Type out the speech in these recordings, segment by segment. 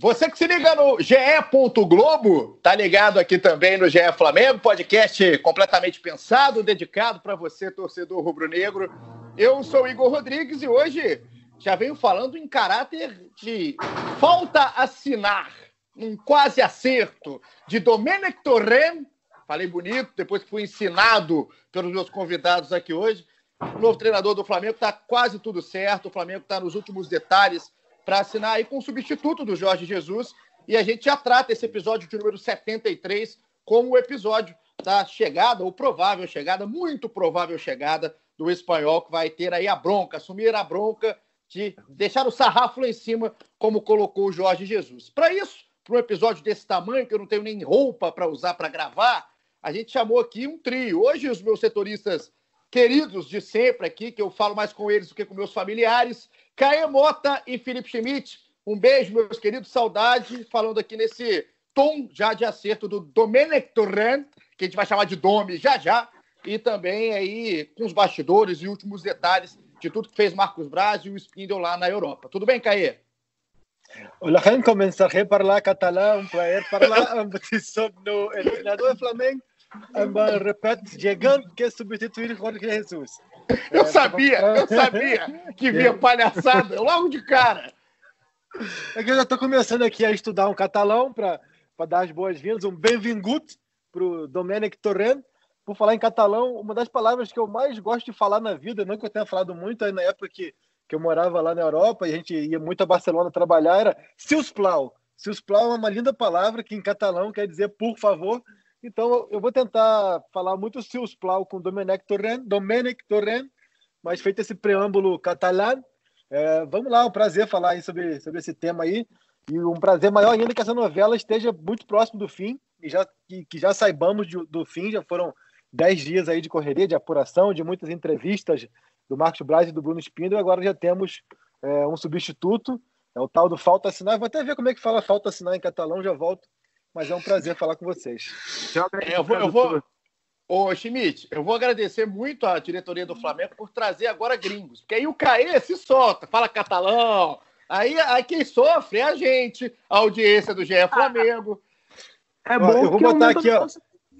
Você que se liga no GE. Globo, tá ligado aqui também no GE Flamengo, podcast completamente pensado, dedicado para você, torcedor rubro-negro. Eu sou Igor Rodrigues e hoje já venho falando em caráter de falta assinar, um quase acerto de Domenech Torren. Falei bonito, depois que fui ensinado pelos meus convidados aqui hoje. O novo treinador do Flamengo está quase tudo certo, o Flamengo está nos últimos detalhes para assinar aí com o substituto do Jorge Jesus. E a gente já trata esse episódio de número 73 como o episódio da chegada, ou provável chegada, muito provável chegada do espanhol, que vai ter aí a bronca, assumir a bronca de deixar o sarrafo lá em cima, como colocou o Jorge Jesus. Para isso, para um episódio desse tamanho, que eu não tenho nem roupa para usar para gravar, a gente chamou aqui um trio. Hoje, os meus setoristas queridos de sempre aqui, que eu falo mais com eles do que com meus familiares, Caê Mota e Felipe Schmidt. Um beijo, meus queridos, saudade, falando aqui nesse tom já de acerto do Domenech Torrent, que a gente vai chamar de Dome já já, e também aí com os bastidores e últimos detalhes de tudo que fez Marcos Braz e o Spindle lá na Europa. Tudo bem, Caê? Olá, Jan, comenzaré a falar catalão, para falar hablar petit sobre el entrenador Flamengo repete chegando que substituir Jorge Jesus. Eu sabia, eu sabia que vinha palhaçada logo de cara. É que eu já estou começando aqui a estudar um catalão para dar as boas-vindas, um bem-vingut para o Domenic Torrent. Por falar em catalão, uma das palavras que eu mais gosto de falar na vida, não que eu tenha falado muito aí na época que, que eu morava lá na Europa e a gente ia muito a Barcelona trabalhar, era Siusplau. Siusplau é uma linda palavra que em catalão quer dizer por favor. Então, eu vou tentar falar muito Seus Plau com Domenech Torrent, Domenic Torrent, mas feito esse preâmbulo catalão, é, vamos lá, um prazer falar aí sobre, sobre esse tema aí, e um prazer maior ainda que essa novela esteja muito próximo do fim, e já, que, que já saibamos de, do fim, já foram dez dias aí de correria, de apuração, de muitas entrevistas do Marcos Braz e do Bruno Spindler, agora já temos é, um substituto, é o tal do falta assinar, vou até ver como é que fala falta assinar em catalão, já volto mas é um prazer falar com vocês. É, eu vou, eu vou... Ô, Schmidt, eu vou agradecer muito à diretoria do Flamengo por trazer agora gringos, porque aí o Caê se solta, fala catalão, aí, aí quem sofre é a gente, a audiência do GE Flamengo. É bom ó, eu vou botar aqui, ó.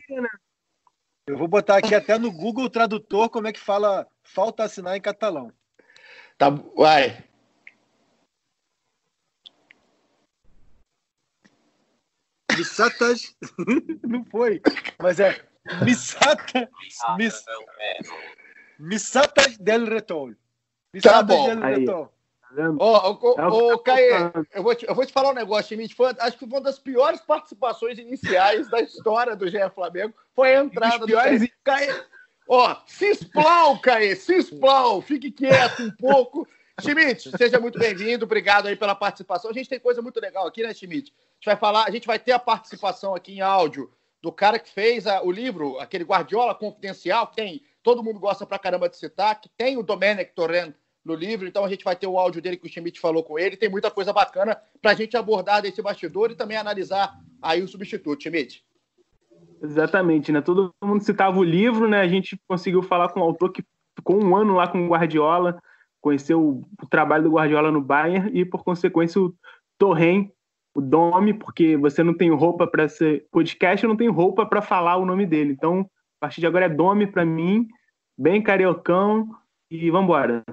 Né? Eu vou botar aqui até no Google Tradutor como é que fala falta assinar em catalão. Tá, vai. Missatas. Não foi. Mas é Missata. Miss, Missatas del Retorno. Missatas tá bom. del Retorno. Ô, ô, ô, Caê, eu vou, te, eu vou te falar um negócio, Schmidt. Foi, acho que uma das piores participações iniciais da história do GE Flamengo foi a entrada piores... do Caê. Caê. Ó, Cisplau, Caê, Cisplau, fique quieto um pouco. Schmidt, seja muito bem-vindo, obrigado aí pela participação. A gente tem coisa muito legal aqui, né, Schmidt? A gente vai falar, a gente vai ter a participação aqui em áudio do cara que fez a, o livro, aquele Guardiola Confidencial, que tem, todo mundo gosta pra caramba de citar, que tem o Domenech Torren no livro, então a gente vai ter o áudio dele que o Schmidt falou com ele, tem muita coisa bacana pra gente abordar desse bastidor e também analisar aí o substituto, Schmidt. Exatamente, né? Todo mundo citava o livro, né? A gente conseguiu falar com o autor que ficou um ano lá com o Guardiola, conheceu o, o trabalho do Guardiola no Bayern e, por consequência, o Torren, o Domi, porque você não tem roupa para ser podcast, eu não tenho roupa para falar o nome dele. Então, a partir de agora é Domi para mim, bem cariocão e vamos embora.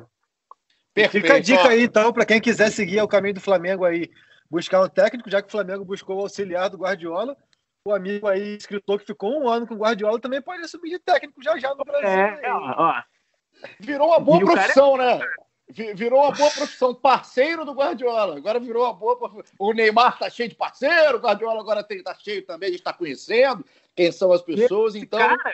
Fica a dica aí, então, para quem quiser seguir o caminho do Flamengo aí, buscar um técnico, já que o Flamengo buscou o auxiliar do Guardiola, o amigo aí, escritor que ficou um ano com o Guardiola, também pode assumir de técnico já já no Brasil. É, ó, ó, Virou uma boa profissão, cara... né? Virou uma boa profissão, parceiro do Guardiola. Agora virou uma boa. O Neymar tá cheio de parceiro, o Guardiola agora tem, tá cheio também, a gente tá conhecendo quem são as pessoas. Esse então. Cara,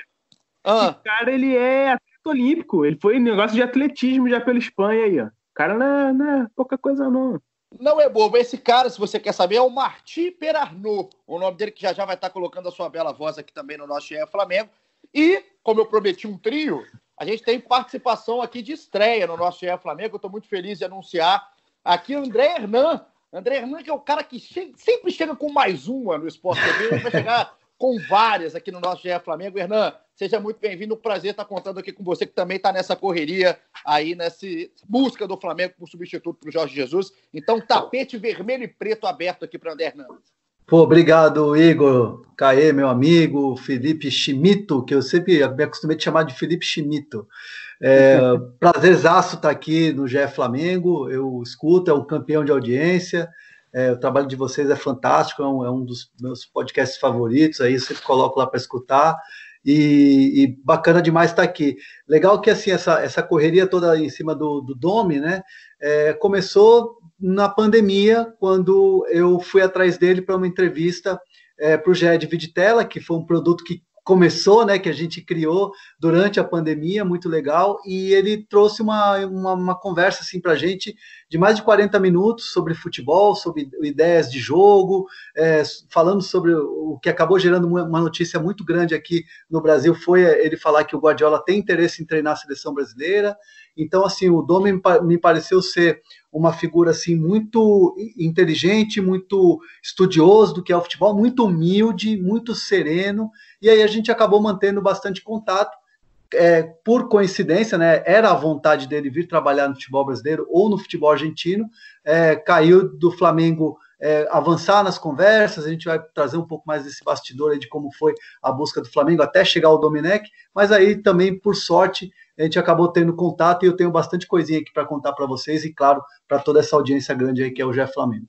ah. Esse cara, ele é atleta olímpico. Ele foi negócio de atletismo já pela Espanha aí, ó. O cara não é, não é pouca coisa, não. não é bobo. Esse cara, se você quer saber, é o Marti Perarnot. O nome dele que já já vai estar colocando a sua bela voz aqui também no nosso GE Flamengo. E, como eu prometi um trio, a gente tem participação aqui de estreia no nosso GE Flamengo. Eu estou muito feliz de anunciar aqui o André Hernan. André Hernan, que é o cara que che sempre chega com mais uma no Esporte TV, vai chegar com várias aqui no nosso GE Flamengo. Hernan, seja muito bem-vindo. Um prazer estar contando aqui com você, que também está nessa correria aí, nessa busca do Flamengo por substituto para o Jorge Jesus. Então, tapete vermelho e preto aberto aqui para André Hernandes. Pô, obrigado, Igor, Caê, meu amigo, Felipe Chimito, que eu sempre me acostumei a chamar de Felipe Chimito. É, prazerzaço estar aqui no GE Flamengo, eu escuto, é um campeão de audiência, é, o trabalho de vocês é fantástico, é um, é um, dos meus podcasts favoritos, aí eu sempre coloco lá para escutar. E, e, bacana demais estar aqui. Legal que assim essa, essa correria toda em cima do, do Dome, né? É, começou na pandemia, quando eu fui atrás dele para uma entrevista é, para o GE de Viditela, que foi um produto que começou, né, que a gente criou durante a pandemia, muito legal, e ele trouxe uma, uma, uma conversa assim para a gente de mais de 40 minutos sobre futebol, sobre ideias de jogo, é, falando sobre o que acabou gerando uma notícia muito grande aqui no Brasil, foi ele falar que o Guardiola tem interesse em treinar a seleção brasileira, então assim, o Domi me pareceu ser uma figura assim muito inteligente, muito estudioso do que é o futebol, muito humilde, muito sereno, e aí a gente acabou mantendo bastante contato. É, por coincidência, né, era a vontade dele vir trabalhar no futebol brasileiro ou no futebol argentino, é, caiu do Flamengo é, avançar nas conversas, a gente vai trazer um pouco mais desse bastidor de como foi a busca do Flamengo até chegar ao Domenech, mas aí também, por sorte, a gente acabou tendo contato e eu tenho bastante coisinha aqui para contar para vocês e, claro, para toda essa audiência grande aí que é o Jeff Flamengo.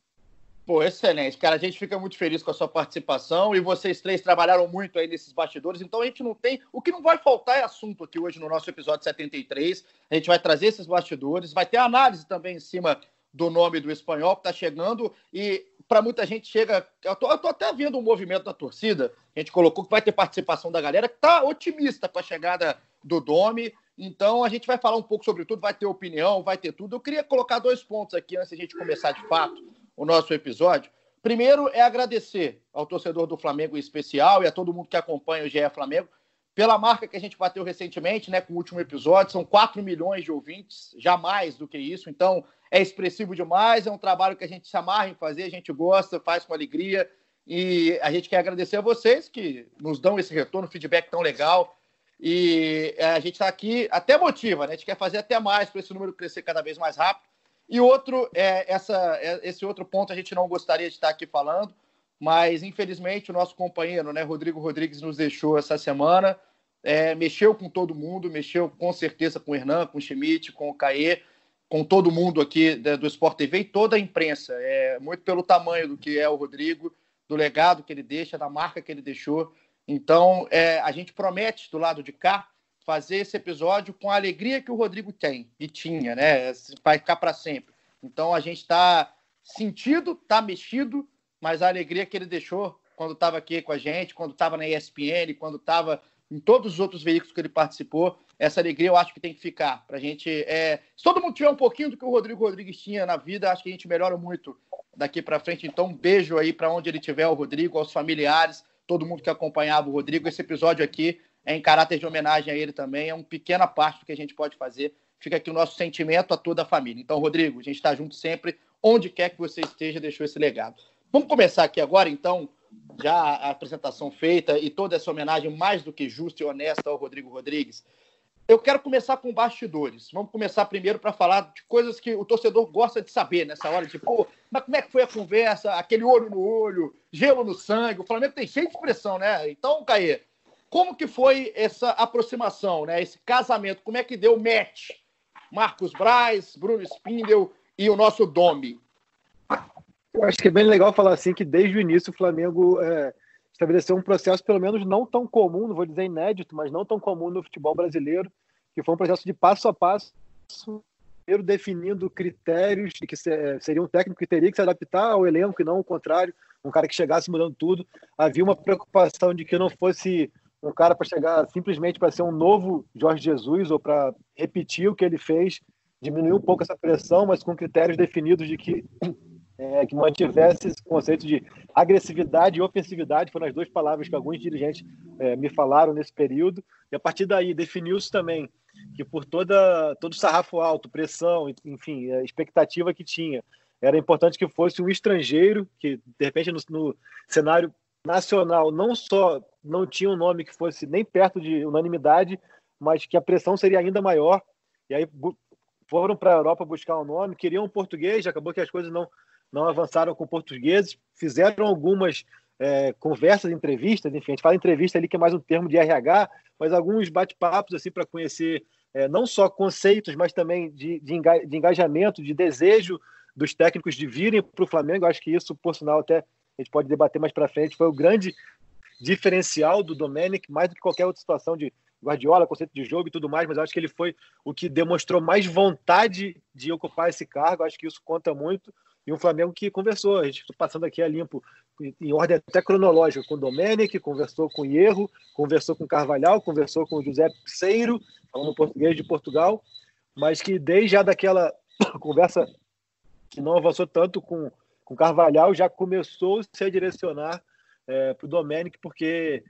Pô, excelente. Cara, a gente fica muito feliz com a sua participação e vocês três trabalharam muito aí nesses bastidores, então a gente não tem. O que não vai faltar é assunto aqui hoje no nosso episódio 73. A gente vai trazer esses bastidores, vai ter análise também em cima do nome do espanhol que está chegando e para muita gente chega. Eu tô, eu tô, até vendo um movimento da torcida, a gente colocou que vai ter participação da galera que está otimista com a chegada do Domi. Então a gente vai falar um pouco sobre tudo, vai ter opinião, vai ter tudo. Eu queria colocar dois pontos aqui antes de a gente começar de fato o nosso episódio. Primeiro é agradecer ao torcedor do Flamengo em especial e a todo mundo que acompanha o GE Flamengo pela marca que a gente bateu recentemente, né, com o último episódio, são 4 milhões de ouvintes, já mais do que isso, então é expressivo demais, é um trabalho que a gente se amarra em fazer, a gente gosta, faz com alegria, e a gente quer agradecer a vocês que nos dão esse retorno, feedback tão legal, e é, a gente está aqui, até motiva, né? A gente quer fazer até mais para esse número crescer cada vez mais rápido. E outro, é, essa, é, esse outro ponto a gente não gostaria de estar aqui falando, mas infelizmente o nosso companheiro, né, Rodrigo Rodrigues, nos deixou essa semana. É, mexeu com todo mundo, mexeu com certeza com o Hernan, com o Schmidt, com o Caê, com todo mundo aqui do Sport TV e toda a imprensa. É, muito pelo tamanho do que é o Rodrigo, do legado que ele deixa, da marca que ele deixou. Então, é, a gente promete do lado de cá fazer esse episódio com a alegria que o Rodrigo tem e tinha, né? Vai ficar para sempre. Então, a gente está sentido, está mexido, mas a alegria que ele deixou quando estava aqui com a gente, quando estava na ESPN, quando estava em todos os outros veículos que ele participou, essa alegria eu acho que tem que ficar para a gente. É... Se todo mundo tiver um pouquinho do que o Rodrigo Rodrigues tinha na vida, acho que a gente melhora muito daqui para frente. Então, um beijo aí para onde ele estiver, o Rodrigo, aos familiares todo mundo que acompanhava o Rodrigo. Esse episódio aqui é em caráter de homenagem a ele também, é uma pequena parte do que a gente pode fazer. Fica aqui o nosso sentimento a toda a família. Então, Rodrigo, a gente está junto sempre, onde quer que você esteja, deixou esse legado. Vamos começar aqui agora, então, já a apresentação feita e toda essa homenagem mais do que justa e honesta ao Rodrigo Rodrigues. Eu quero começar com bastidores. Vamos começar primeiro para falar de coisas que o torcedor gosta de saber nessa hora, pô, mas como é que foi a conversa, aquele olho no olho, gelo no sangue. O Flamengo tem cheio de expressão, né? Então, Caê, como que foi essa aproximação, né? Esse casamento, como é que deu match? Marcos Braz, Bruno Spindel e o nosso Domi. Eu acho que é bem legal falar assim que desde o início o Flamengo é, estabeleceu um processo pelo menos não tão comum, não vou dizer inédito, mas não tão comum no futebol brasileiro, que foi um processo de passo a passo, primeiro definindo critérios de que seria um técnico que teria que se adaptar ao elenco e não o contrário, um cara que chegasse mudando tudo. Havia uma preocupação de que não fosse um cara para chegar simplesmente para ser um novo Jorge Jesus ou para repetir o que ele fez, diminuir um pouco essa pressão, mas com critérios definidos de que é, que mantivesse esse conceito de agressividade e ofensividade, foram as duas palavras que alguns dirigentes é, me falaram nesse período, e a partir daí definiu-se também que por toda, todo sarrafo alto, pressão, enfim, a expectativa que tinha, era importante que fosse um estrangeiro, que de repente no, no cenário nacional não só não tinha um nome que fosse nem perto de unanimidade, mas que a pressão seria ainda maior. E aí foram para a Europa buscar um nome, queriam um português, acabou que as coisas não, não avançaram com portugueses, fizeram algumas é, conversas, entrevistas, enfim, a gente fala entrevista ali que é mais um termo de RH, mas alguns bate-papos assim para conhecer é, não só conceitos, mas também de, de, engajamento, de desejo dos técnicos de virem para o Flamengo. Acho que isso, por sinal, até a gente pode debater mais para frente, foi o grande diferencial do Domenic, mais do que qualquer outra situação de Guardiola, conceito de jogo e tudo mais, mas acho que ele foi o que demonstrou mais vontade de ocupar esse cargo. Acho que isso conta muito. E um Flamengo que conversou, a gente está passando aqui a limpo, em ordem até cronológica, com o Domenic, conversou com o Hierro, conversou com o Carvalhal, conversou com o José Pseiro, falando português de Portugal, mas que desde já daquela conversa que não avançou tanto com o Carvalhal, já começou -se a direcionar é, para o Domenic, porque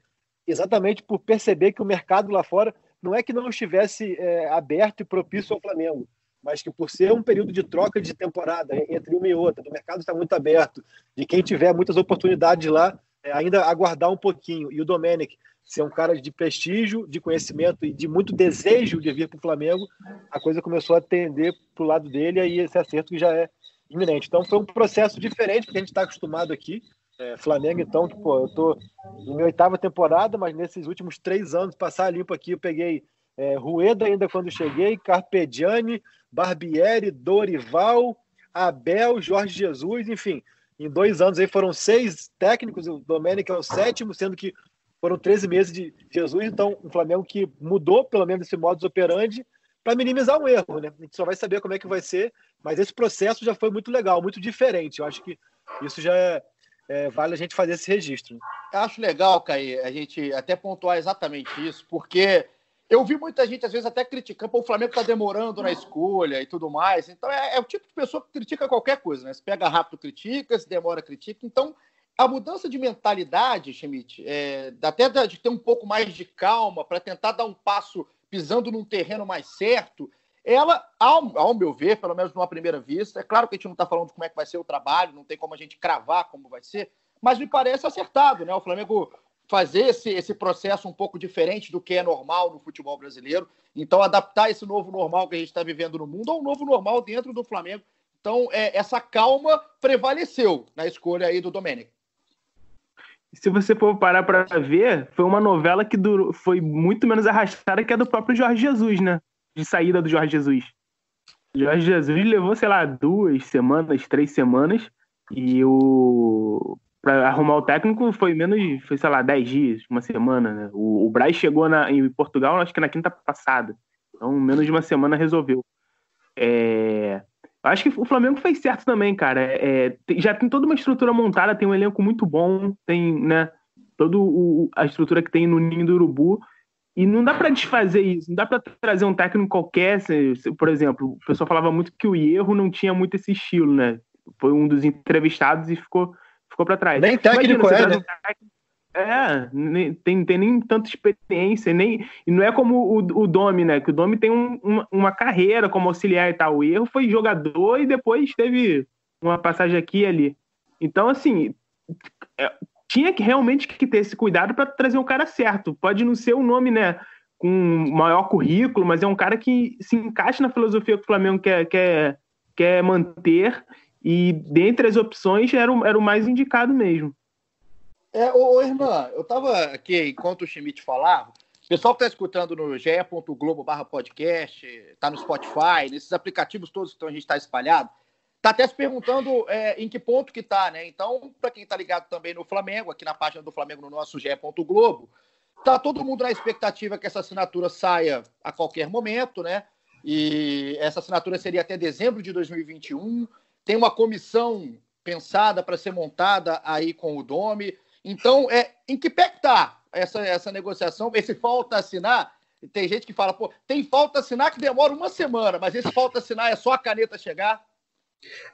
exatamente por perceber que o mercado lá fora não é que não estivesse é, aberto e propício ao Flamengo, mas que por ser um período de troca de temporada entre uma e outra, o mercado está muito aberto, de quem tiver muitas oportunidades lá, é, ainda aguardar um pouquinho. E o Domenic ser um cara de prestígio, de conhecimento e de muito desejo de vir para o Flamengo, a coisa começou a tender para o lado dele, e esse acerto que já é iminente. Então foi um processo diferente, porque a gente está acostumado aqui. É, Flamengo, então, que, pô, eu tô na minha oitava temporada, mas nesses últimos três anos, passar limpo aqui, eu peguei é, Rueda ainda quando cheguei, Carpegiani, Barbieri, Dorival, Abel, Jorge Jesus, enfim. Em dois anos aí foram seis técnicos, o Domênico é o sétimo, sendo que foram 13 meses de Jesus, então um Flamengo que mudou pelo menos esse modus operandi para minimizar um erro, né? A gente só vai saber como é que vai ser, mas esse processo já foi muito legal, muito diferente. Eu acho que isso já é, é, vale a gente fazer esse registro. Eu acho legal, Caí, a gente até pontuar exatamente isso, porque eu vi muita gente, às vezes, até criticando, o Flamengo está demorando na escolha e tudo mais. Então, é, é, o tipo de pessoa que critica qualquer coisa, né? Se pega rápido, critica, se demora, critica. Então, a mudança de mentalidade, Schmidt, é, até de ter um pouco mais de calma para tentar dar um passo pisando num terreno mais certo, ela, ao, ao, meu ver, pelo menos numa primeira vista, é claro que a gente não está falando de como é que vai ser o trabalho, não tem como a gente cravar como vai ser, mas me parece acertado, né? O Flamengo fazer esse, esse processo um pouco diferente do que é normal no futebol brasileiro. Então, adaptar esse novo normal que a gente está vivendo no mundo ao novo normal dentro do Flamengo. Então, é, essa calma prevaleceu na escolha aí do Domênico. Se você for parar para ver, foi uma novela que durou, foi muito menos arrastada que a do próprio Jorge Jesus, né? De saída do Jorge Jesus. Jorge Jesus levou, sei lá, duas semanas, três semanas, e o para arrumar o técnico foi menos, foi, sei lá, 10 dias, uma semana, né? O, o Braz chegou na, em Portugal, acho que na quinta passada. Então, menos de uma semana resolveu. É... Acho que o Flamengo fez certo também, cara. É, já tem toda uma estrutura montada, tem um elenco muito bom, tem, né, toda a estrutura que tem no Ninho do Urubu. E não dá para desfazer isso, não dá para trazer um técnico qualquer. Por exemplo, o pessoal falava muito que o Hierro não tinha muito esse estilo, né? Foi um dos entrevistados e ficou ficou para trás. Nem técnico Imagina, é, né? É, nem, tem, tem nem tanta experiência, nem, e não é como o, o Domi, né? Que o Domi tem um, uma, uma, carreira como auxiliar e tal. O erro foi jogador e depois teve uma passagem aqui e ali. Então, assim, é, tinha que realmente que ter esse cuidado para trazer o cara certo. Pode não ser um nome, né? Com maior currículo, mas é um cara que se encaixa na filosofia que o Flamengo quer, quer, quer manter e dentre as opções era o, era o mais indicado mesmo. É, ô, ô eu estava aqui, enquanto o Schmidt falava, o pessoal que está escutando no ge.globo barra podcast, está no Spotify, nesses aplicativos todos que a gente está espalhado, está até se perguntando é, em que ponto que está, né? Então, para quem está ligado também no Flamengo, aqui na página do Flamengo no nosso ge.globo, tá todo mundo na expectativa que essa assinatura saia a qualquer momento, né? E essa assinatura seria até dezembro de 2021 tem uma comissão pensada para ser montada aí com o Domi. Então, é, em que pé está essa, essa negociação? Esse falta assinar, tem gente que fala, pô, tem falta assinar que demora uma semana, mas esse falta assinar é só a caneta chegar?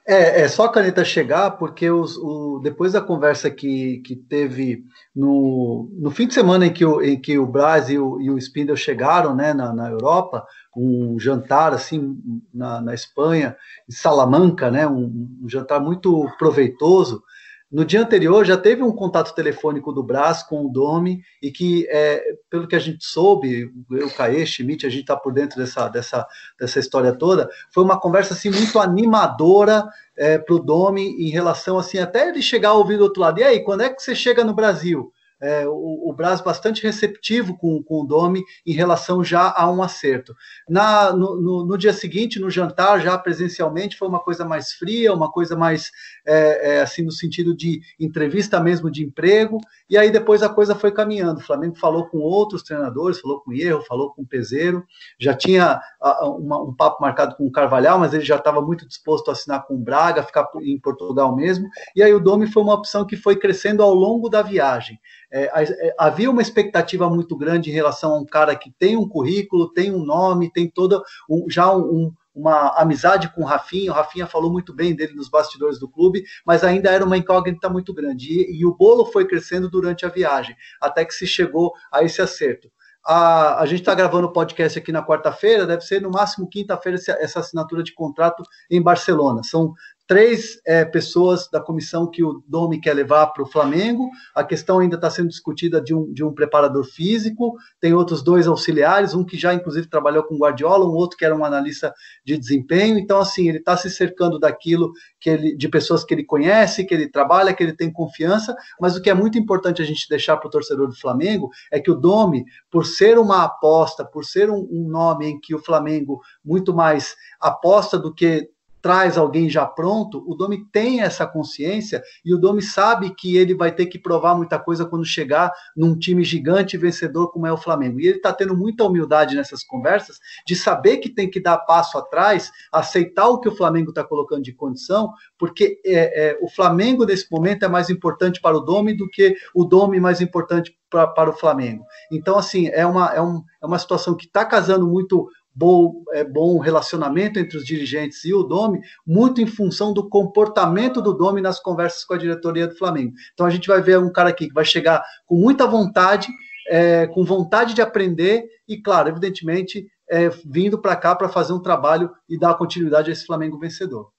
É, é só a caneta chegar, porque os, o, depois da conversa que, que teve no, no fim de semana em que o, em que o Braz e o, e o Spindle chegaram né, na, na Europa, um jantar assim na, na Espanha, em Salamanca, né, um, um jantar muito proveitoso, no dia anterior já teve um contato telefônico do Brás com o Domi e que, é, pelo que a gente soube, eu, Caê, Schmidt, a gente está por dentro dessa, dessa, dessa história toda, foi uma conversa assim muito animadora é, para o Domi em relação assim até ele chegar a ouvir do outro lado. E aí, quando é que você chega no Brasil? É, o, o Braz bastante receptivo com, com o Domi em relação já a um acerto. Na, no, no, no, dia seguinte, no jantar, já presencialmente, foi uma coisa mais fria, uma coisa mais, é, é, assim, no sentido de entrevista mesmo de emprego, e aí depois a coisa foi caminhando. O Flamengo falou com outros treinadores, falou com o Erro, falou com o Peseiro, já tinha a, uma, um papo marcado com o Carvalhal, mas ele já estava muito disposto a assinar com o Braga, ficar em Portugal mesmo, e aí o Domi foi uma opção que foi crescendo ao longo da viagem. É, é, havia uma expectativa muito grande em relação a um cara que tem um currículo, tem um nome, tem toda um, já um, uma amizade com o Rafinha. O Rafinha falou muito bem dele nos bastidores do clube, mas ainda era uma incógnita muito grande. E, e o bolo foi crescendo durante a viagem, até que se chegou a esse acerto. A, a, gente está gravando o podcast aqui na quarta-feira, deve ser no máximo quinta-feira essa assinatura de contrato em Barcelona. São três é, pessoas da comissão que o Domi quer levar para o Flamengo. A questão ainda está sendo discutida de um, de um preparador físico. Tem outros dois auxiliares, um que já inclusive trabalhou com Guardiola, um outro que era um analista de desempenho. Então, assim, ele está se cercando daquilo que ele, de pessoas que ele conhece, que ele trabalha, que ele tem confiança. Mas o que é muito importante a gente deixar para o torcedor do Flamengo é que o Domi, por ser uma aposta, por ser um, um nome em que o Flamengo muito mais aposta do que traz alguém já pronto, o Domi tem essa consciência e o Domi sabe que ele vai ter que provar muita coisa quando chegar num time gigante vencedor como é o Flamengo. E ele está tendo muita humildade nessas conversas de saber que tem que dar passo atrás, aceitar o que o Flamengo está colocando de condição, porque é, é, o Flamengo nesse momento é mais importante para o Domi do que o Domi mais importante para o Flamengo. Então, assim, é uma, é um, é uma situação que está casando muito bom, é, bom relacionamento entre os dirigentes e o Domi, muito em função do comportamento do Domi nas conversas com a diretoria do Flamengo. Então a gente vai ver um cara aqui que vai chegar com muita vontade, é, com vontade de aprender e, claro, evidentemente, é, vindo para cá para fazer um trabalho e dar continuidade a esse Flamengo vencedor.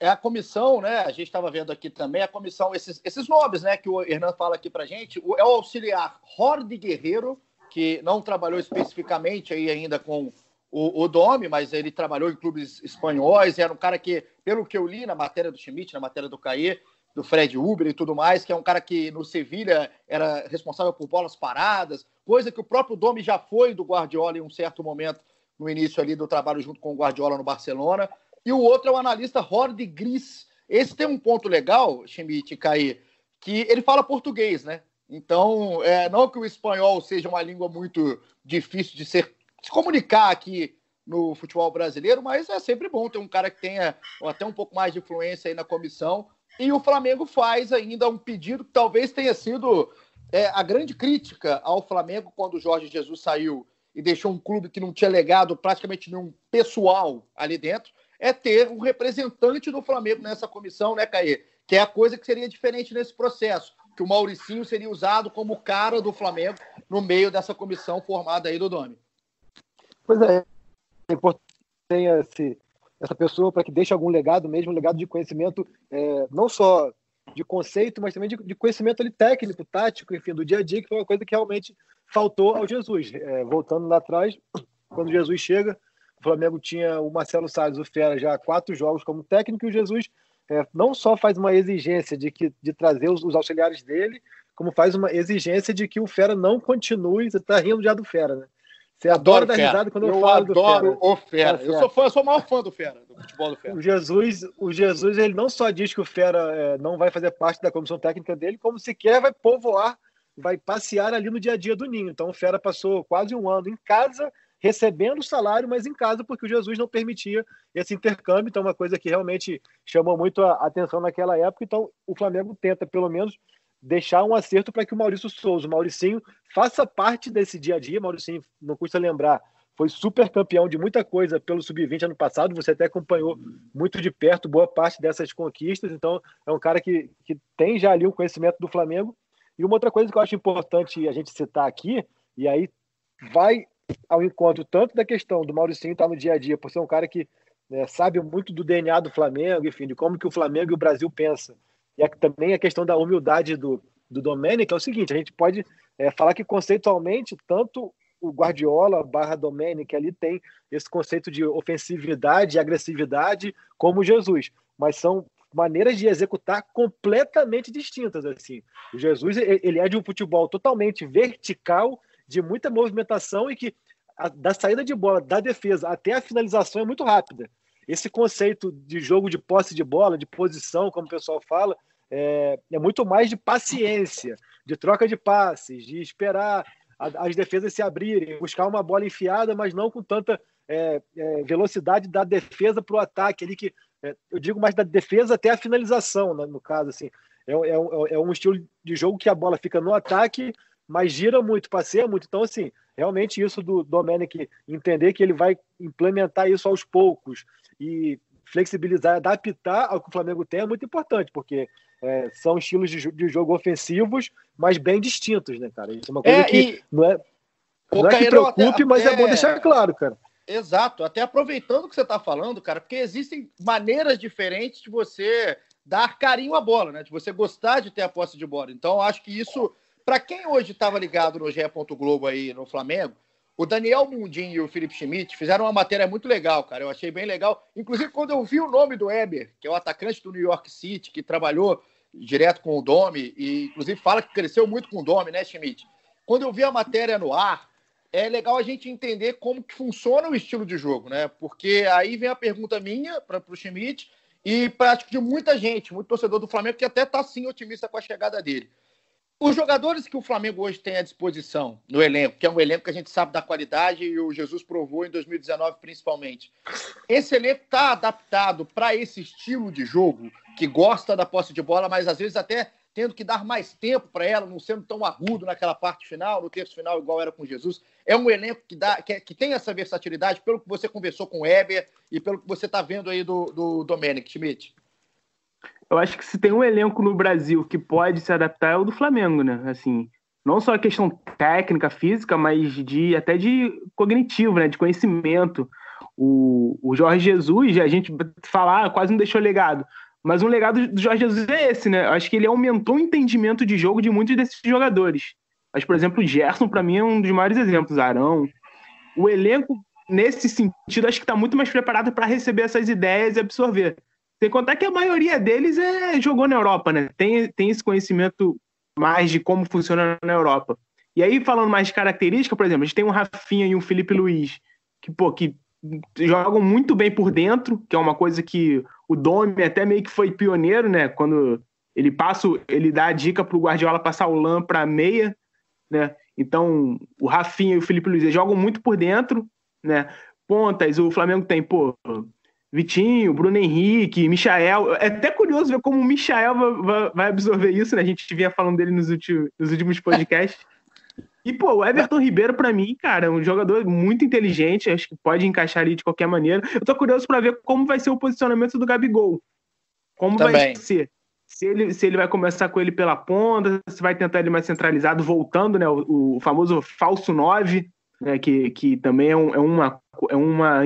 É a comissão, né? A gente estava vendo aqui também a comissão, esses, esses nomes, né? Que o Hernan fala aqui para gente. O, é o auxiliar Horde Guerreiro, que não trabalhou especificamente aí ainda com o, o Domi, mas ele trabalhou em clubes espanhóis, era um cara que, pelo que eu li na matéria do Schmidt, na matéria do Caê, do Fred Uber e tudo mais, que é um cara que no Sevilha era responsável por bolas paradas, coisa que o próprio Domi já foi do Guardiola em um certo momento, no início ali do trabalho junto com o Guardiola no Barcelona. E o outro é o analista Horde Gris. Esse tem um ponto legal, Schmidt Caê, que ele fala português, né? Então, é, não que o espanhol seja uma língua muito difícil de ser se comunicar aqui no futebol brasileiro, mas é sempre bom ter um cara que tenha até um pouco mais de influência aí na comissão. E o Flamengo faz ainda um pedido que talvez tenha sido é, a grande crítica ao Flamengo quando o Jorge Jesus saiu e deixou um clube que não tinha legado praticamente nenhum pessoal ali dentro, é ter um representante do Flamengo nessa comissão, né, Caê? Que é a coisa que seria diferente nesse processo, que o Mauricinho seria usado como cara do Flamengo no meio dessa comissão formada aí do Domi. Pois é, é importante ter esse, essa pessoa para que deixe algum legado mesmo, um legado de conhecimento, é, não só de conceito, mas também de, de, conhecimento ali, técnico, tático, enfim, do dia a dia, que foi uma coisa que realmente faltou ao Jesus. É, voltando lá atrás, quando Jesus chega, o Flamengo tinha o Marcelo Salles, o Fera, já quatro jogos como técnico, e o Jesus é, não só faz uma exigência de, que, de trazer os, os, auxiliares dele, como faz uma exigência de que o Fera não continue, você está rindo já do Fera, né? Você adora dar risada quando eu, eu falo do Fera. Eu adoro o Fera. Eu sou, fã, eu sou o maior fã do Fera, do futebol do Fera. O Jesus, o Jesus ele não só diz que o Fera é, não vai fazer parte da comissão técnica dele, como sequer vai povoar, vai passear ali no dia a dia do Ninho. Então o Fera passou quase um ano em casa, recebendo salário, mas em casa, porque o Jesus não permitia esse intercâmbio. Então, uma coisa que realmente chamou muito a atenção naquela época. Então, o Flamengo tenta, pelo menos, deixar um acerto para que o Maurício Souza, o Mauricinho, faça parte desse dia a dia. Mauricinho, não custa lembrar, foi super campeão de muita coisa pelo Sub-20 ano passado. Você até acompanhou muito de perto boa parte dessas conquistas. Então, é um cara que, que tem já ali um conhecimento do Flamengo. E uma outra coisa que eu acho importante a gente citar aqui, e aí vai ao encontro tanto da questão do Mauricinho estar no dia a dia, por ser um cara que né, sabe muito do DNA do Flamengo, enfim, de como que o Flamengo e o Brasil pensam. E é também a questão da humildade do, do Domenic é o seguinte, a gente pode é, falar que conceitualmente, tanto o Guardiola barra Domenic ali tem esse conceito de ofensividade e agressividade como Jesus, mas são maneiras de executar completamente distintas assim. O Jesus ele é de um futebol totalmente vertical, de muita movimentação e que a, da saída de bola da defesa até a finalização é muito rápida. Esse conceito de jogo de posse de bola, de posição, como o pessoal fala, é, é muito mais de paciência, de troca de passes, de esperar as defesas se abrirem, buscar uma bola enfiada, mas não com tanta é, é, velocidade da defesa para o ataque, ali que é, eu digo mais da defesa até a finalização, né, no caso assim. É, é, é, um estilo de jogo que a bola fica no ataque, mas gira muito, passeia muito. Então, assim, realmente isso do Domenic entender que ele vai implementar isso aos poucos e flexibilizar, adaptar ao que o Flamengo tem é muito importante, porque é, são estilos de, de, jogo ofensivos, mas bem distintos, né, cara? Isso é uma coisa é, que não é, não é que preocupe, até, mas é bom deixar claro, cara. Exato, até aproveitando o que você está falando, cara, porque existem maneiras diferentes de você dar carinho à bola, né? De você gostar de ter a posse de bola. Então, acho que isso, para quem hoje estava ligado no GE. Globo aí no Flamengo, o Daniel Mundim e o Felipe Schmidt fizeram uma matéria muito legal, cara. Eu achei bem legal. Inclusive, quando eu vi o nome do Eber, que é o atacante do New York City, que trabalhou direto com o Domi, e inclusive fala que cresceu muito com o Domi, né, Schmidt? Quando eu vi a matéria no ar, é legal a gente entender como que funciona o estilo de jogo, né? Porque aí vem a pergunta minha para o Schmidt e para de muita gente, muito torcedor do Flamengo, que até está sim otimista com a chegada dele. Os jogadores que o Flamengo hoje tem à disposição no elenco, que é um elenco que a gente sabe da qualidade e o Jesus provou em 2019 principalmente, esse elenco está adaptado para esse estilo de jogo, que gosta da posse de bola, mas às vezes até tendo que dar mais tempo para ela, não sendo tão agudo naquela parte final, no terço final, igual era com Jesus. É um elenco que, dá, que, é, que tem essa versatilidade, pelo que você conversou com o Weber e pelo que você está vendo aí do, do Domenic Schmidt. Eu acho que se tem um elenco no Brasil que pode se adaptar é o do Flamengo, né? Assim, não só a questão técnica, física, mas de até de cognitivo, né? De conhecimento. O, o Jorge Jesus, a gente falar, quase não deixou legado. Mas um legado do Jorge Jesus é esse, né? Eu acho que ele aumentou o entendimento de jogo de muitos desses jogadores. Mas, por exemplo, o Gerson, para mim, é um dos maiores exemplos. Arão. O elenco, nesse sentido, acho que está muito mais preparado para receber essas ideias e absorver. Sem contar que a maioria deles é, jogou na Europa, né? Tem, tem esse conhecimento mais de como funciona na Europa. E aí, falando mais de característica, por exemplo, a gente tem um Rafinha e um Felipe Luiz, que, pô, que jogam muito bem por dentro, que é uma coisa que o Domi até meio que foi pioneiro, né? Quando ele passa, ele dá a dica pro Guardiola passar o Lan para meia, né? Então, o Rafinha e o Felipe Luiz jogam muito por dentro, né? Pontas, o Flamengo tem, pô, Vitinho, Bruno Henrique, Michael. É até curioso ver como o Michael vai, absorver isso, né? A gente vinha falando dele nos últimos, nos últimos podcasts. E, pô, o Everton Ribeiro, para mim, cara, é um jogador muito inteligente, acho que pode encaixar ali de qualquer maneira. Eu tô curioso para ver como vai ser o posicionamento do Gabigol. Como Também. vai ser. Se ele, se ele vai começar com ele pela ponta, se vai tentar ele mais centralizado, voltando, né? O, o famoso falso 9, né? Que, que também é, um, é, uma, é uma,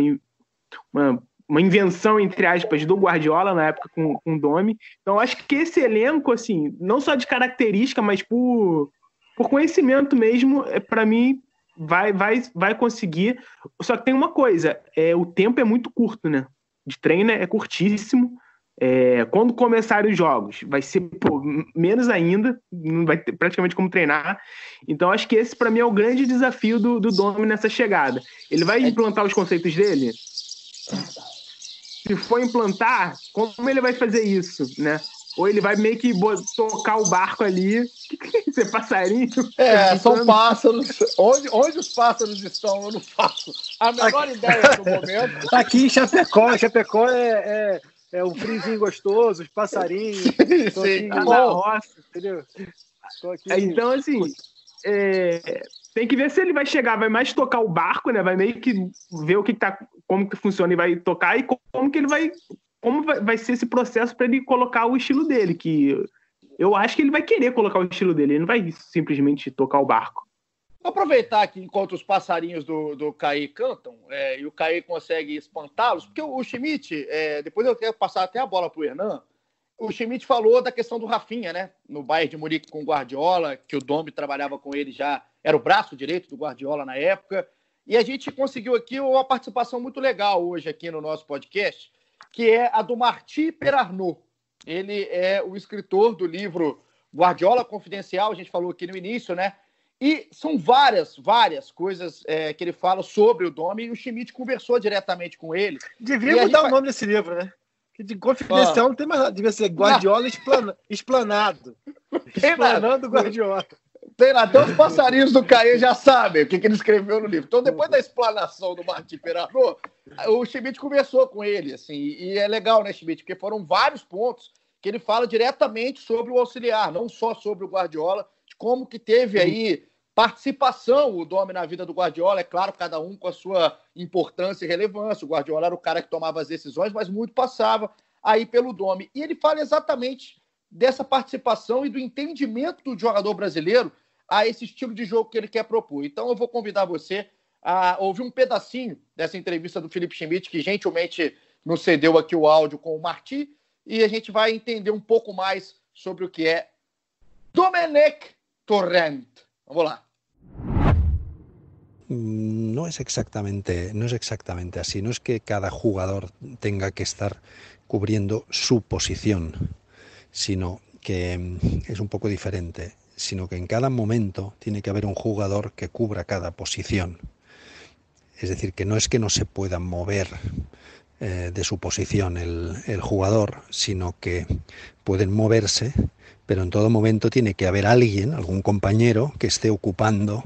uma uma invenção, entre aspas, do Guardiola na época com, com o Domi. Então, acho que esse elenco, assim, não só de característica, mas por, por conhecimento mesmo, é, para mim, vai, vai, vai conseguir. Só que tem uma coisa: é, o tempo é muito curto, né? De treino é curtíssimo. É, quando começarem os jogos, vai ser pô, menos ainda, não vai ter praticamente como treinar. Então, acho que esse, para mim, é o grande desafio do, do Domi nessa chegada. Ele vai implantar os conceitos dele? Se for implantar, como ele vai fazer isso, né? Ou ele vai meio que tocar o barco ali. Isso é passarinho? É, são pássaros. Onde, onde os pássaros estão, eu não faço a menor aqui, ideia no momento. Aqui em Chapecó, Chapecó é, é, é um frizinho gostoso, os passarinhos. Sim, aqui, na roça, entendeu? Aqui, então, assim. É, tem que ver se ele vai chegar, vai mais tocar o barco, né? Vai meio que ver o que, tá, como que funciona e vai tocar e como que ele vai, como vai, ser esse processo para ele colocar o estilo dele, que eu acho que ele vai querer colocar o estilo dele, ele não vai simplesmente tocar o barco. Vou aproveitar que enquanto os passarinhos do, do Caí cantam é, e o Caí consegue espantá-los, porque o, o Schmidt, é, depois eu quero passar até a bola para o Hernan, o Schmidt falou da questão do Rafinha, né? No Bayern de Munique com o Guardiola, que o Domi trabalhava com ele já, era o braço direito do Guardiola na época. E a gente conseguiu aqui uma participação muito legal hoje aqui no nosso podcast, que é a do Marti Perarnaud. Ele é o escritor do livro Guardiola Confidencial, a gente falou aqui no início, né? E são várias, várias coisas é, que ele fala sobre o Domi e o Schmidt conversou diretamente com ele. Devia mudar o nome desse livro, né? De confidencial ah. não tem mais nada. Devia ser Guardiola explana, explanado. Explanando Guardiola. Tem lá, até os passarinhos do Caê já sabem o que, que, ele escreveu no livro. Então, depois da explanação do Martin Perador, o Schmidt conversou com ele, assim, e é legal, né, Schmidt? Porque foram vários pontos que ele fala diretamente sobre o auxiliar, não só sobre o Guardiola, de como que teve aí participação o Domi na vida do Guardiola, é claro, cada um com a sua importância e relevância. O Guardiola era o cara que tomava as decisões, mas muito passava aí pelo Domi. E ele fala exatamente dessa participação e do entendimento do jogador brasileiro a esse estilo de jogo que ele quer propor. Então eu vou convidar você a ouvir um pedacinho dessa entrevista do Felipe Schmidt, que gentilmente nos cedeu aqui o áudio com o Marti, e a gente vai entender um pouco mais sobre o que é Domenech Torrent. Vamos lá. Mm, no es exactamente, no es exactamente así. No es que cada jugador tenga que estar cubriendo su posición, sino que mm, es un poco diferente, sino que en cada momento tiene que haber un jugador que cubra cada posición. Es decir, que no es que no se pueda mover eh, de su posición el, el jugador, sino que pueden moverse, pero en todo momento tiene que haber alguien, algún compañero, que esté ocupando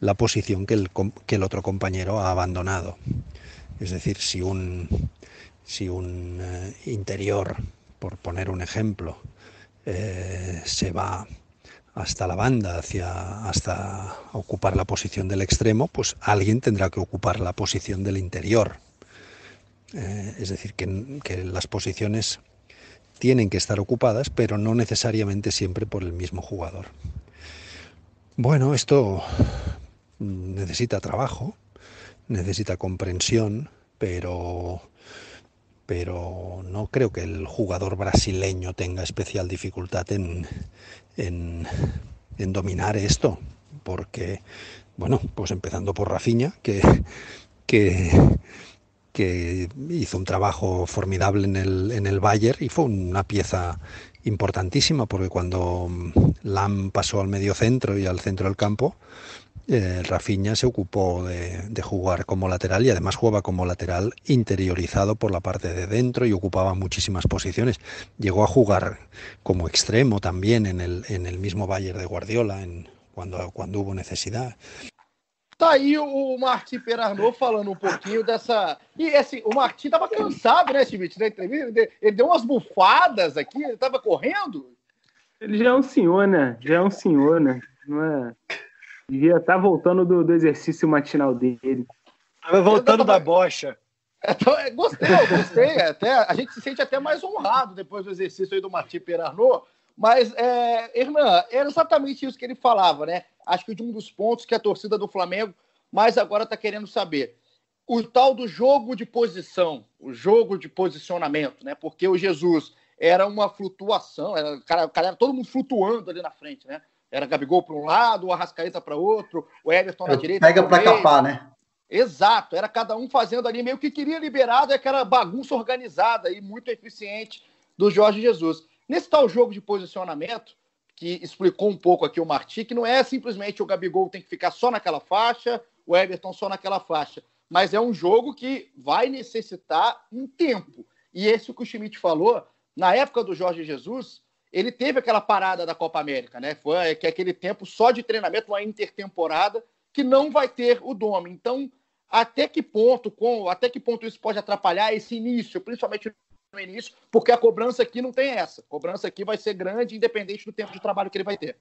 la posición que el, que el otro compañero ha abandonado. Es decir, si un, si un eh, interior, por poner un ejemplo, eh, se va hasta la banda, hacia, hasta ocupar la posición del extremo, pues alguien tendrá que ocupar la posición del interior. Eh, es decir, que, que las posiciones tienen que estar ocupadas, pero no necesariamente siempre por el mismo jugador. Bueno, esto necesita trabajo, necesita comprensión, pero, pero no creo que el jugador brasileño tenga especial dificultad en, en, dominar esto, porque, bueno, pues empezando por Rafinha, que, que, que hizo un trabajo formidable en el, en el Bayern y fue una pieza importantísima, porque cuando Lam pasó al medio centro y al centro del campo, eh, Rafinha se ocupó de, de, jugar como lateral y además jugaba como lateral interiorizado por la parte de dentro y ocupaba muchísimas posiciones. Llegó a jugar como extremo también en el, en el mismo Bayern de Guardiola en, cuando, cuando hubo necesidad. Tá aí o Martim Perarnot falando um pouquinho dessa. E assim, o Martim estava cansado, né, Schmidt, na entrevista. Ele deu umas bufadas aqui, ele estava correndo. Ele já é um senhor, né? Já é um senhor, né? Não é. Devia estar tá voltando do, do, exercício matinal dele. Tava voltando da bocha. É, gostei, gostei. Até, a gente se sente até mais honrado depois do exercício aí do Martim Perarnot. Mas, é, Hernan, era exatamente isso que ele falava, né? Acho que de um dos pontos que a torcida do Flamengo mais agora está querendo saber. O tal do jogo de posição, o jogo de posicionamento, né? Porque o Jesus era uma flutuação, era, cara, cara, era todo mundo flutuando ali na frente, né? Era Gabigol para um lado, o Arrascaeta para outro, o Everton na direita. Pega para capar, né? Exato, era cada um fazendo ali meio que queria liberado, é aquela bagunça organizada e muito eficiente do Jorge Jesus. Nesse tal jogo de posicionamento, que explicou um pouco aqui o Marti, que não é simplesmente o Gabigol tem que ficar só naquela faixa, o Everton só naquela faixa, mas é um jogo que vai necessitar um tempo. E esse que o Schmidt falou, na época do Jorge Jesus, ele teve aquela parada da Copa América, né? Foi é que aquele tempo só de treinamento, uma intertemporada, que não vai ter o Dome. Então, até que ponto, com, até que ponto isso pode atrapalhar esse início, principalmente no início, porque a cobrança aqui não tem essa. A cobrança aqui vai ser grande, independente do tempo de trabalho que ele vai ter.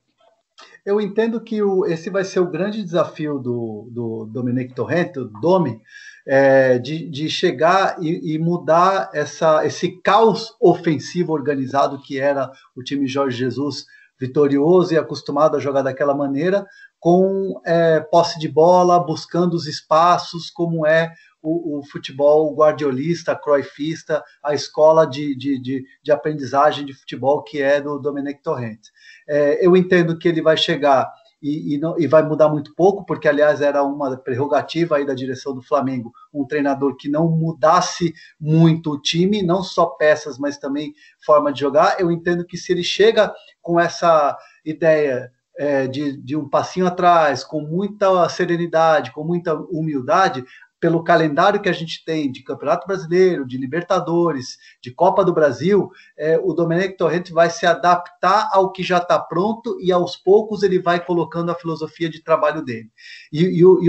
Eu entendo que o, esse vai ser o grande desafio do, do Dominic Torrente, do Domi, é, de, de, chegar e, e, mudar essa, esse caos ofensivo organizado que era o time Jorge Jesus, vitorioso e acostumado a jogar daquela maneira, com é, posse de bola, buscando os espaços, como é o, o futebol guardiolista, croifista, a escola de, de, de, de, aprendizagem de futebol que é do Dominic Torrente. É, eu entendo que ele vai chegar e, e, não, e, vai mudar muito pouco, porque, aliás, era uma prerrogativa aí da direção do Flamengo, um treinador que não mudasse muito o time, não só peças, mas também forma de jogar. Eu entendo que se ele chega com essa ideia é, de, de um passinho atrás, com muita serenidade, com muita humildade, pelo calendário que a gente tem de Campeonato Brasileiro, de Libertadores, de Copa do Brasil, é, o Domenech Torrente vai se adaptar ao que já está pronto e aos poucos ele vai colocando a filosofia de trabalho dele. E, e, e o,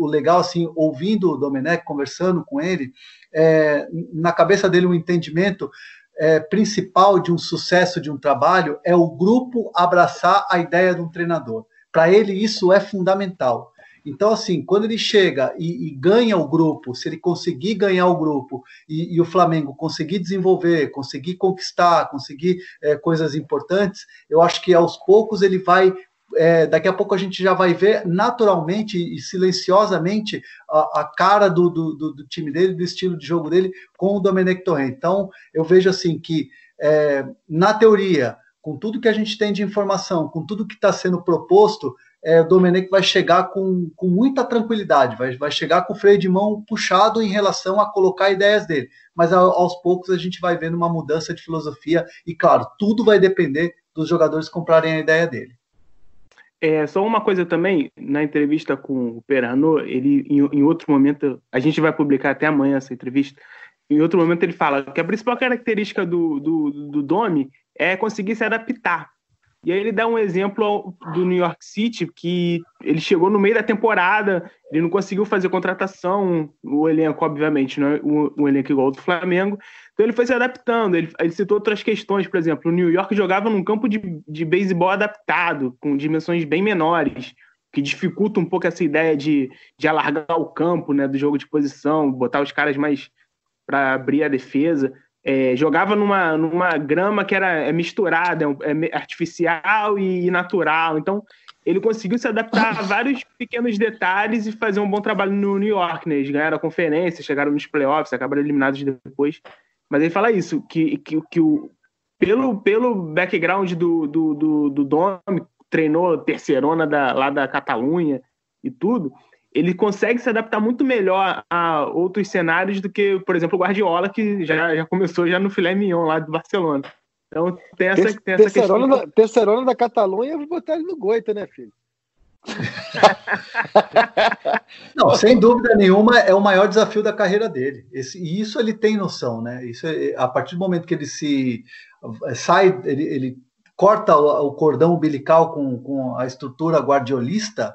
o, legal, assim, ouvindo o Domenech, conversando com ele, é, na cabeça dele um entendimento é, principal de um sucesso de um trabalho é o grupo abraçar a ideia de um treinador. Para ele, isso é fundamental. Então, assim, quando ele chega e, e, ganha o grupo, se ele conseguir ganhar o grupo e, e o Flamengo conseguir desenvolver, conseguir conquistar, conseguir é, coisas importantes, eu acho que aos poucos ele vai é, daqui a pouco a gente já vai ver naturalmente e silenciosamente a, a cara do, do, do, time dele, do estilo de jogo dele com o Domenech Torrent. Então, eu vejo assim que, é, na teoria, com tudo que a gente tem de informação, com tudo que está sendo proposto, é, o Domenech vai chegar com, com muita tranquilidade, vai, vai chegar com o freio de mão puxado em relação a colocar ideias dele. Mas aos poucos a gente vai vendo uma mudança de filosofia e, claro, tudo vai depender dos jogadores comprarem a ideia dele. É, só uma coisa também, na entrevista com o Perano, ele, em, em outro momento, a gente vai publicar até amanhã essa entrevista, em outro momento ele fala que a principal característica do, do, do Domi é conseguir se adaptar. E aí ele dá um exemplo do New York City, que ele chegou no meio da temporada, ele não conseguiu fazer contratação, o elenco, obviamente, não é um, elenco igual ao do Flamengo. Então ele foi se adaptando, ele, ele, citou outras questões, por exemplo, o New York jogava num campo de, de beisebol adaptado, com dimensões bem menores, que dificulta um pouco essa ideia de, de alargar o campo, né, do jogo de posição, botar os caras mais para abrir a defesa é, jogava numa, numa grama que era é misturada, é, é artificial e natural. Então, ele conseguiu se adaptar a vários pequenos detalhes e fazer um bom trabalho no New York. Né? Eles ganharam a conferência, chegaram nos playoffs, acabaram eliminados depois. Mas ele fala isso, que, que, que o, pelo, pelo background do, do, do, do Dom, treinou terceirona da, lá da Catalunha e tudo, ele consegue se adaptar muito melhor a outros cenários do que, por exemplo, o Guardiola, que já, já começou já no filé mignon lá do Barcelona. Então tem essa, Ter, tem essa terceirona questão. Da, terceirona da Catalunha, eu vou botar ele no Goita, né, filho? Não, sem dúvida nenhuma, é o maior desafio da carreira dele. Esse, e isso ele tem noção, né? Isso é, a partir do momento que ele se sai, ele, ele corta o, o, cordão umbilical com, com a estrutura guardiolista,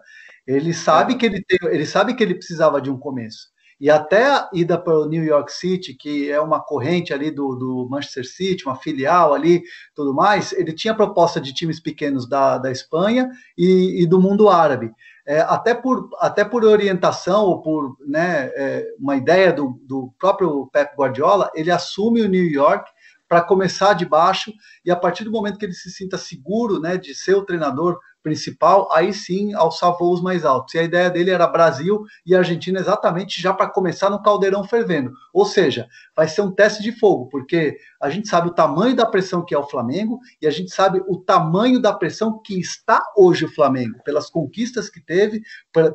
ele sabe é. que ele, tem, ele sabe que ele precisava de um começo. E até a ida para o New York City, que é uma corrente ali do, do Manchester City, uma filial ali, tudo mais, ele tinha proposta de times pequenos da, da Espanha e, e do mundo árabe. É, até, por, até por orientação ou por né, é, uma ideia do, do próprio Pep Guardiola, ele assume o New York para começar de baixo e a partir do momento que ele se sinta seguro né, de ser o treinador principal, aí sim alçar voos mais altos. E a ideia dele era Brasil e Argentina exatamente já para começar no caldeirão fervendo. Ou seja, vai ser um teste de fogo, porque a gente sabe o tamanho da pressão que é o Flamengo e a gente sabe o tamanho da pressão que está hoje o Flamengo, pelas conquistas que teve,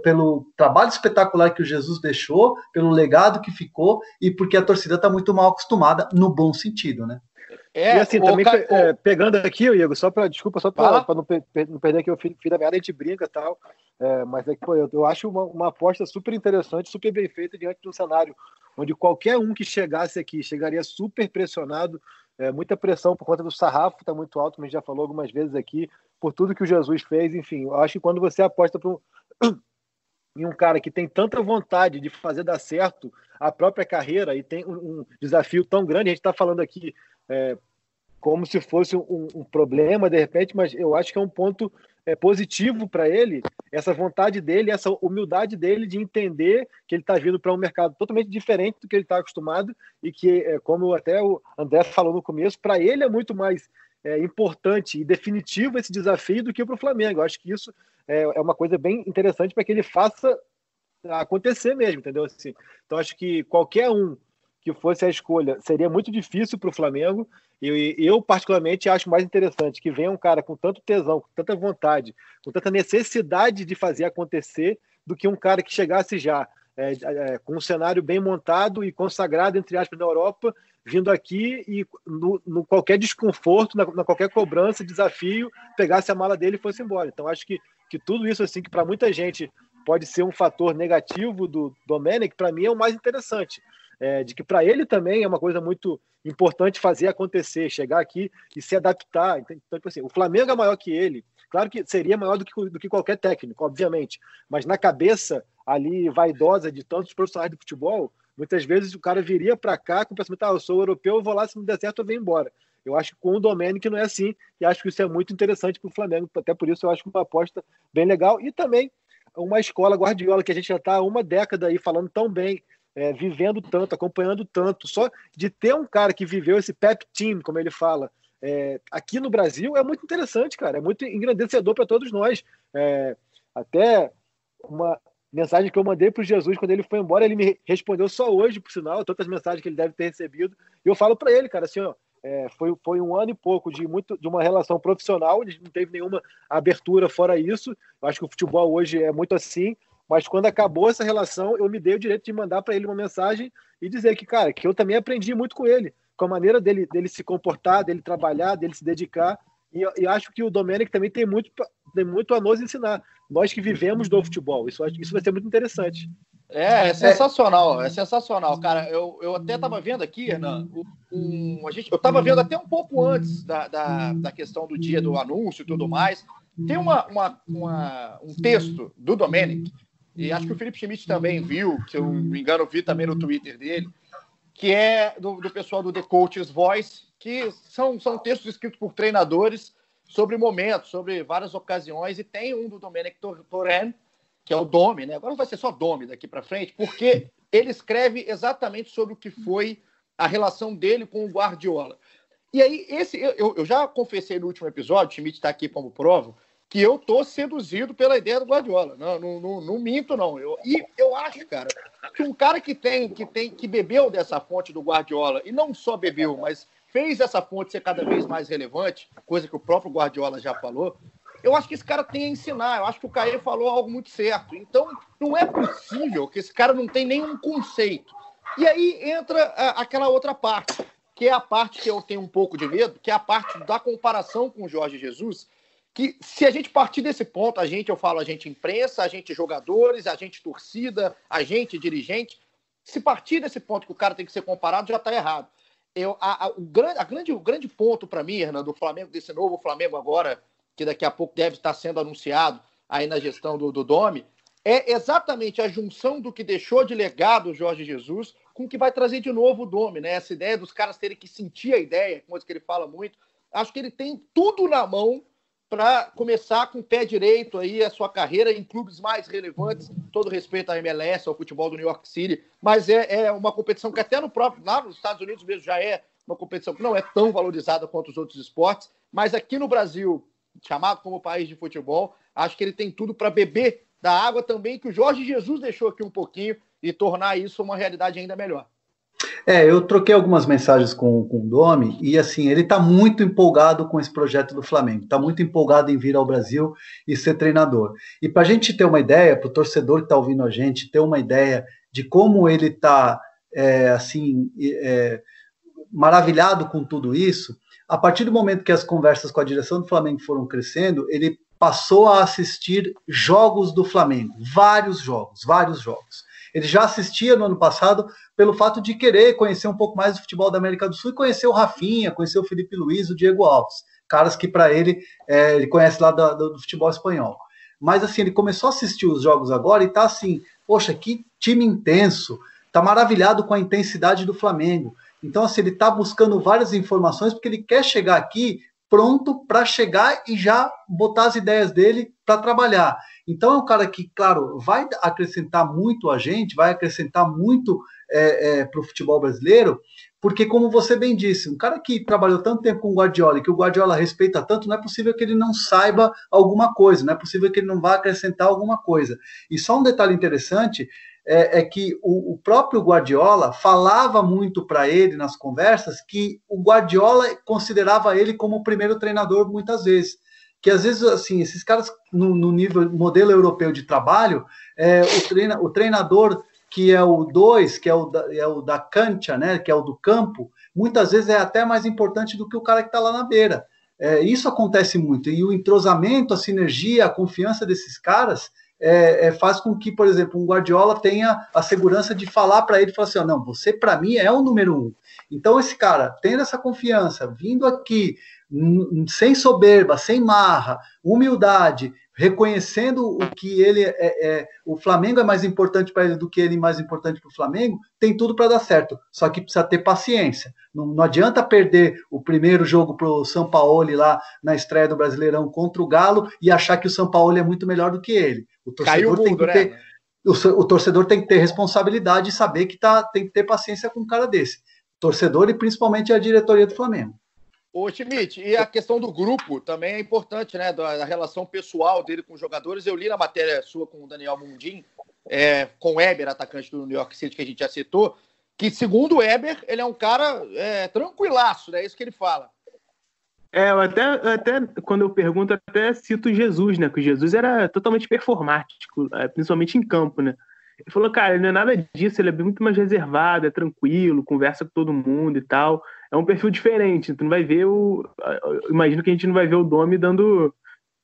pelo trabalho espetacular que o Jesus deixou, pelo legado que ficou e porque a torcida está muito mal acostumada no bom sentido, né? É, e assim, também ca... é, pegando aqui, Igor, só para desculpa, só para não, per não, perder aqui o fim da meada, a gente brinca e tal. É, mas é que, pô, eu, eu acho uma, uma, aposta super interessante, super bem feita diante de um cenário onde qualquer um que chegasse aqui chegaria super pressionado, é, muita pressão por conta do sarrafo, está muito alto, como a gente já falou algumas vezes aqui, por tudo que o Jesus fez, enfim. Eu acho que quando você aposta para um, em um cara que tem tanta vontade de fazer dar certo a própria carreira e tem um, um desafio tão grande, a gente está falando aqui é, como se fosse um, um, problema, de repente, mas eu acho que é um ponto é, positivo para ele essa vontade dele, essa humildade dele de entender que ele está vindo para um mercado totalmente diferente do que ele está acostumado e que, é, como até o André falou no começo, para ele é muito mais é, importante e definitivo esse desafio do que para o Flamengo. Eu acho que isso é, é uma coisa bem interessante para que ele faça acontecer mesmo, entendeu? Assim, então acho que qualquer um que fosse a escolha seria muito difícil para o Flamengo. E eu, particularmente, acho mais interessante que venha um cara com tanto tesão, com tanta vontade, com tanta necessidade de fazer acontecer, do que um cara que chegasse já é, é, com um cenário bem montado e consagrado, entre aspas, na Europa, vindo aqui e no, no qualquer desconforto, na, na, qualquer cobrança, desafio, pegasse a mala dele e fosse embora. Então, acho que, que tudo isso, assim, que para muita gente pode ser um fator negativo do Domenech, para mim é o mais interessante é, de que para ele também é uma coisa muito importante fazer acontecer, chegar aqui e se adaptar. Então, tipo assim, o Flamengo é maior que ele. Claro que seria maior do que, do que qualquer técnico, obviamente. Mas na cabeça ali vaidosa de tantos profissionais de futebol, muitas vezes o cara viria para cá com o pensamento: ah, eu sou europeu, eu vou lá, se não der certo, eu venho embora. Eu acho que com o Domenic não é assim, e acho que isso é muito interessante para o Flamengo. Até por isso eu acho uma aposta bem legal. E também uma escola Guardiola que a gente já está há uma década aí falando tão bem é, vivendo tanto, acompanhando tanto. Só de ter um cara que viveu esse pep team, como ele fala, é, aqui no Brasil é muito interessante, cara. É muito engrandecedor para todos nós. É, até uma mensagem que eu mandei para Jesus quando ele foi embora, ele me respondeu só hoje, por sinal, tantas mensagens que ele deve ter recebido. E eu falo para ele, cara, assim, ó, é, foi, foi um ano e pouco de, muito, de uma relação profissional, não teve nenhuma abertura fora isso. Eu acho que o futebol hoje é muito assim. Mas quando acabou essa relação, eu me dei o direito de mandar para ele uma mensagem e dizer que, cara, que eu também aprendi muito com ele, com a maneira dele, dele se comportar, dele trabalhar, dele se dedicar. E, e acho que o Domenic também tem muito, tem muito a nos ensinar. Nós que vivemos do futebol. Isso, isso vai ser muito interessante. É, é sensacional, é sensacional, cara. Eu, eu até estava vendo aqui, Renan, um, a gente, eu estava vendo até um pouco antes da, da, da, questão do dia do anúncio e tudo mais. Tem uma, uma, uma um texto do Domenic e acho que o Felipe Schmidt também viu, se eu não me engano, vi também no Twitter dele, que é do, do pessoal do The Coach's Voice, que são, são textos escritos por treinadores sobre momentos, sobre várias ocasiões, e tem um do Domenic Toren, que é o Domi, né? Agora não vai ser só Domi daqui para frente, porque ele escreve exatamente sobre o que foi a relação dele com o Guardiola. E aí, esse eu, eu já confessei no último episódio, o Schmidt está aqui como prova, que eu tô seduzido pela ideia do Guardiola. Não, não, não, não, minto, não. Eu, e eu acho, cara, que um cara que tem, que tem, que bebeu dessa fonte do Guardiola, e não só bebeu, mas fez essa fonte ser cada vez mais relevante, coisa que o próprio Guardiola já falou, eu acho que esse cara tem a ensinar. Eu acho que o Caê falou algo muito certo. Então, não é possível que esse cara não tenha nenhum conceito. E aí entra a, aquela outra parte, que é a parte que eu tenho um pouco de medo, que é a parte da comparação com o Jorge Jesus, que se a gente partir desse ponto, a gente, eu falo, a gente imprensa, a gente jogadores, a gente torcida, a gente dirigente, se partir desse ponto que o cara tem que ser comparado, já está errado. Eu, a, a, o, grande, a grande, o grande ponto para mim, Hernando, do Flamengo, desse novo Flamengo agora, que daqui a pouco deve estar sendo anunciado aí na gestão do, do Domi, é exatamente a junção do que deixou de legado o Jorge Jesus com o que vai trazer de novo o Domi, né? Essa ideia dos caras terem que sentir a ideia, coisa que ele fala muito. Acho que ele tem tudo na mão para começar com o pé direito aí a sua carreira em clubes mais relevantes, todo respeito à MLS, ao futebol do New York City, mas é, é uma competição que até no próprio, lá nos Estados Unidos mesmo já é uma competição que não é tão valorizada quanto os outros esportes, mas aqui no Brasil, chamado como país de futebol, acho que ele tem tudo para beber da água também que o Jorge Jesus deixou aqui um pouquinho e tornar isso uma realidade ainda melhor. É, eu troquei algumas mensagens com, com o Domi e assim, ele está muito empolgado com esse projeto do Flamengo, está muito empolgado em vir ao Brasil e ser treinador. E para a gente ter uma ideia, para o torcedor que está ouvindo a gente, ter uma ideia de como ele está é, assim é, maravilhado com tudo isso, a partir do momento que as conversas com a direção do Flamengo foram crescendo, ele passou a assistir jogos do Flamengo, vários jogos, vários jogos. Ele já assistia no ano passado pelo fato de querer conhecer um pouco mais do futebol da América do Sul e conhecer o Rafinha, conhecer o Felipe Luiz, o Diego Alves, caras que para ele é, ele conhece lá do, do, futebol espanhol. Mas assim, ele começou a assistir os jogos agora e tá assim, poxa, que time intenso, tá maravilhado com a intensidade do Flamengo. Então, assim, ele está buscando várias informações porque ele quer chegar aqui pronto para chegar e já botar as ideias dele para trabalhar. Então é um cara que, claro, vai acrescentar muito a gente, vai acrescentar muito é, é, para o futebol brasileiro, porque, como você bem disse, um cara que trabalhou tanto tempo com o Guardiola e que o Guardiola respeita tanto, não é possível que ele não saiba alguma coisa, não é possível que ele não vá acrescentar alguma coisa. E só um detalhe interessante é, é que o, o, próprio Guardiola falava muito para ele nas conversas que o Guardiola considerava ele como o primeiro treinador muitas vezes. Que às vezes, assim, esses caras no, no nível modelo europeu de trabalho, é, o, treina, o treinador que é o 2, que é o, da, é o da cancha, né, que é o do campo, muitas vezes é até mais importante do que o cara que está lá na beira. É, isso acontece muito. E o entrosamento, a sinergia, a confiança desses caras é, é, faz com que, por exemplo, um Guardiola tenha a segurança de falar para ele, falar assim, oh, não, você para mim é o número um. Então esse cara, tendo essa confiança, vindo aqui sem soberba, sem marra, humildade, reconhecendo o que ele é, é o Flamengo é mais importante para ele do que ele é mais importante para o Flamengo, tem tudo para dar certo. Só que precisa ter paciência. Não, não adianta perder o primeiro jogo para o São Paulo lá na estreia do Brasileirão contra o Galo e achar que o São Paulo é muito melhor do que ele. O torcedor mundo, tem que né? ter o, o, torcedor tem que ter responsabilidade e saber que tá, tem que ter paciência com um cara desse. Torcedor e principalmente a diretoria do Flamengo. Ô, Schmidt, e a questão do grupo também é importante, né? Da, relação pessoal dele com os jogadores. Eu li na matéria sua com o Daniel Mundim, é, com o Weber, atacante do New York City, que a gente já citou, que segundo o Weber, ele é um cara é, tranquilaço, né? É isso que ele fala. É, eu até, até quando eu pergunto, até cito Jesus, né? Que Jesus era totalmente performático, é, principalmente em campo, né? Ele falou, cara, ele não é nada disso, ele é muito mais reservado, é tranquilo, conversa com todo mundo e tal é um perfil diferente. Tu não vai ver o. Imagino que a gente não vai ver o Domi dando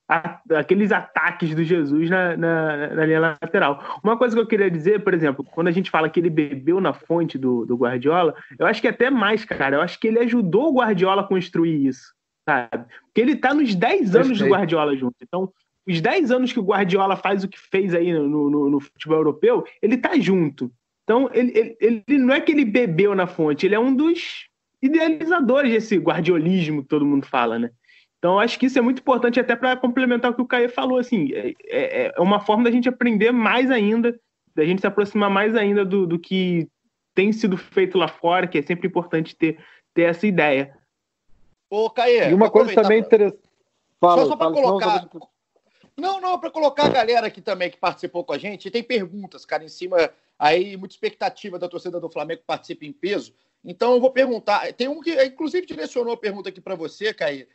a, aqueles ataques do Jesus na, na, na, linha lateral. Uma coisa que eu queria dizer, por exemplo, quando a gente fala que ele bebeu na fonte do, do Guardiola, eu acho que é até mais, cara. Eu acho que ele ajudou o Guardiola a construir isso, sabe? Porque ele tá nos 10 anos do Guardiola junto. Então, os 10 anos que o Guardiola faz o que fez aí no, no, no futebol europeu, ele tá junto. Então, ele, ele, ele não é que ele bebeu na fonte, ele é um dos idealizadores desse guardiolismo que todo mundo fala, né? Então, acho que isso é muito importante até para complementar o que o Caio falou, assim, é, é, é, uma forma da gente aprender mais ainda, da gente se aproximar mais ainda do, do que tem sido feito lá fora, que é sempre importante ter, ter essa ideia. Ô, Caê, e uma coisa também interessante. Só, só para colocar. Não, não, para colocar a galera aqui também que participou com a gente, tem perguntas, cara, em cima aí, muita expectativa da torcida do Flamengo que participe em peso. Então eu vou perguntar. Tem um que, inclusive, direcionou a pergunta aqui para você, Caí.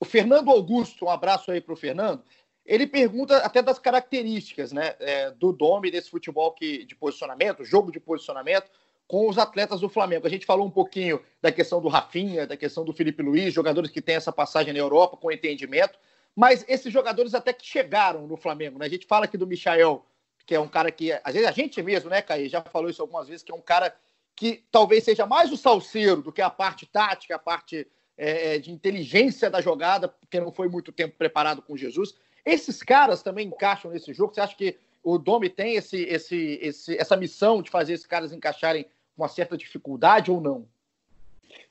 O Fernando Augusto, um abraço aí para o Fernando. Ele pergunta até das características né, é, do Dome desse futebol que, de posicionamento, jogo de posicionamento, com os atletas do Flamengo. A gente falou um pouquinho da questão do Rafinha, da questão do Felipe Luiz, jogadores que têm essa passagem na Europa com entendimento, mas esses jogadores até que chegaram no Flamengo. Né? A gente fala aqui do Michael, que é um cara que, às vezes a gente mesmo, né, Caí, já falou isso algumas vezes, que é um cara que talvez seja mais o salseiro do que a parte tática, a parte é, é, de inteligência da jogada, porque não foi muito tempo preparado com Jesus. Esses caras também encaixam nesse jogo. Você acha que o Domi tem esse, esse, esse, essa missão de fazer esses caras encaixarem com uma certa dificuldade ou não?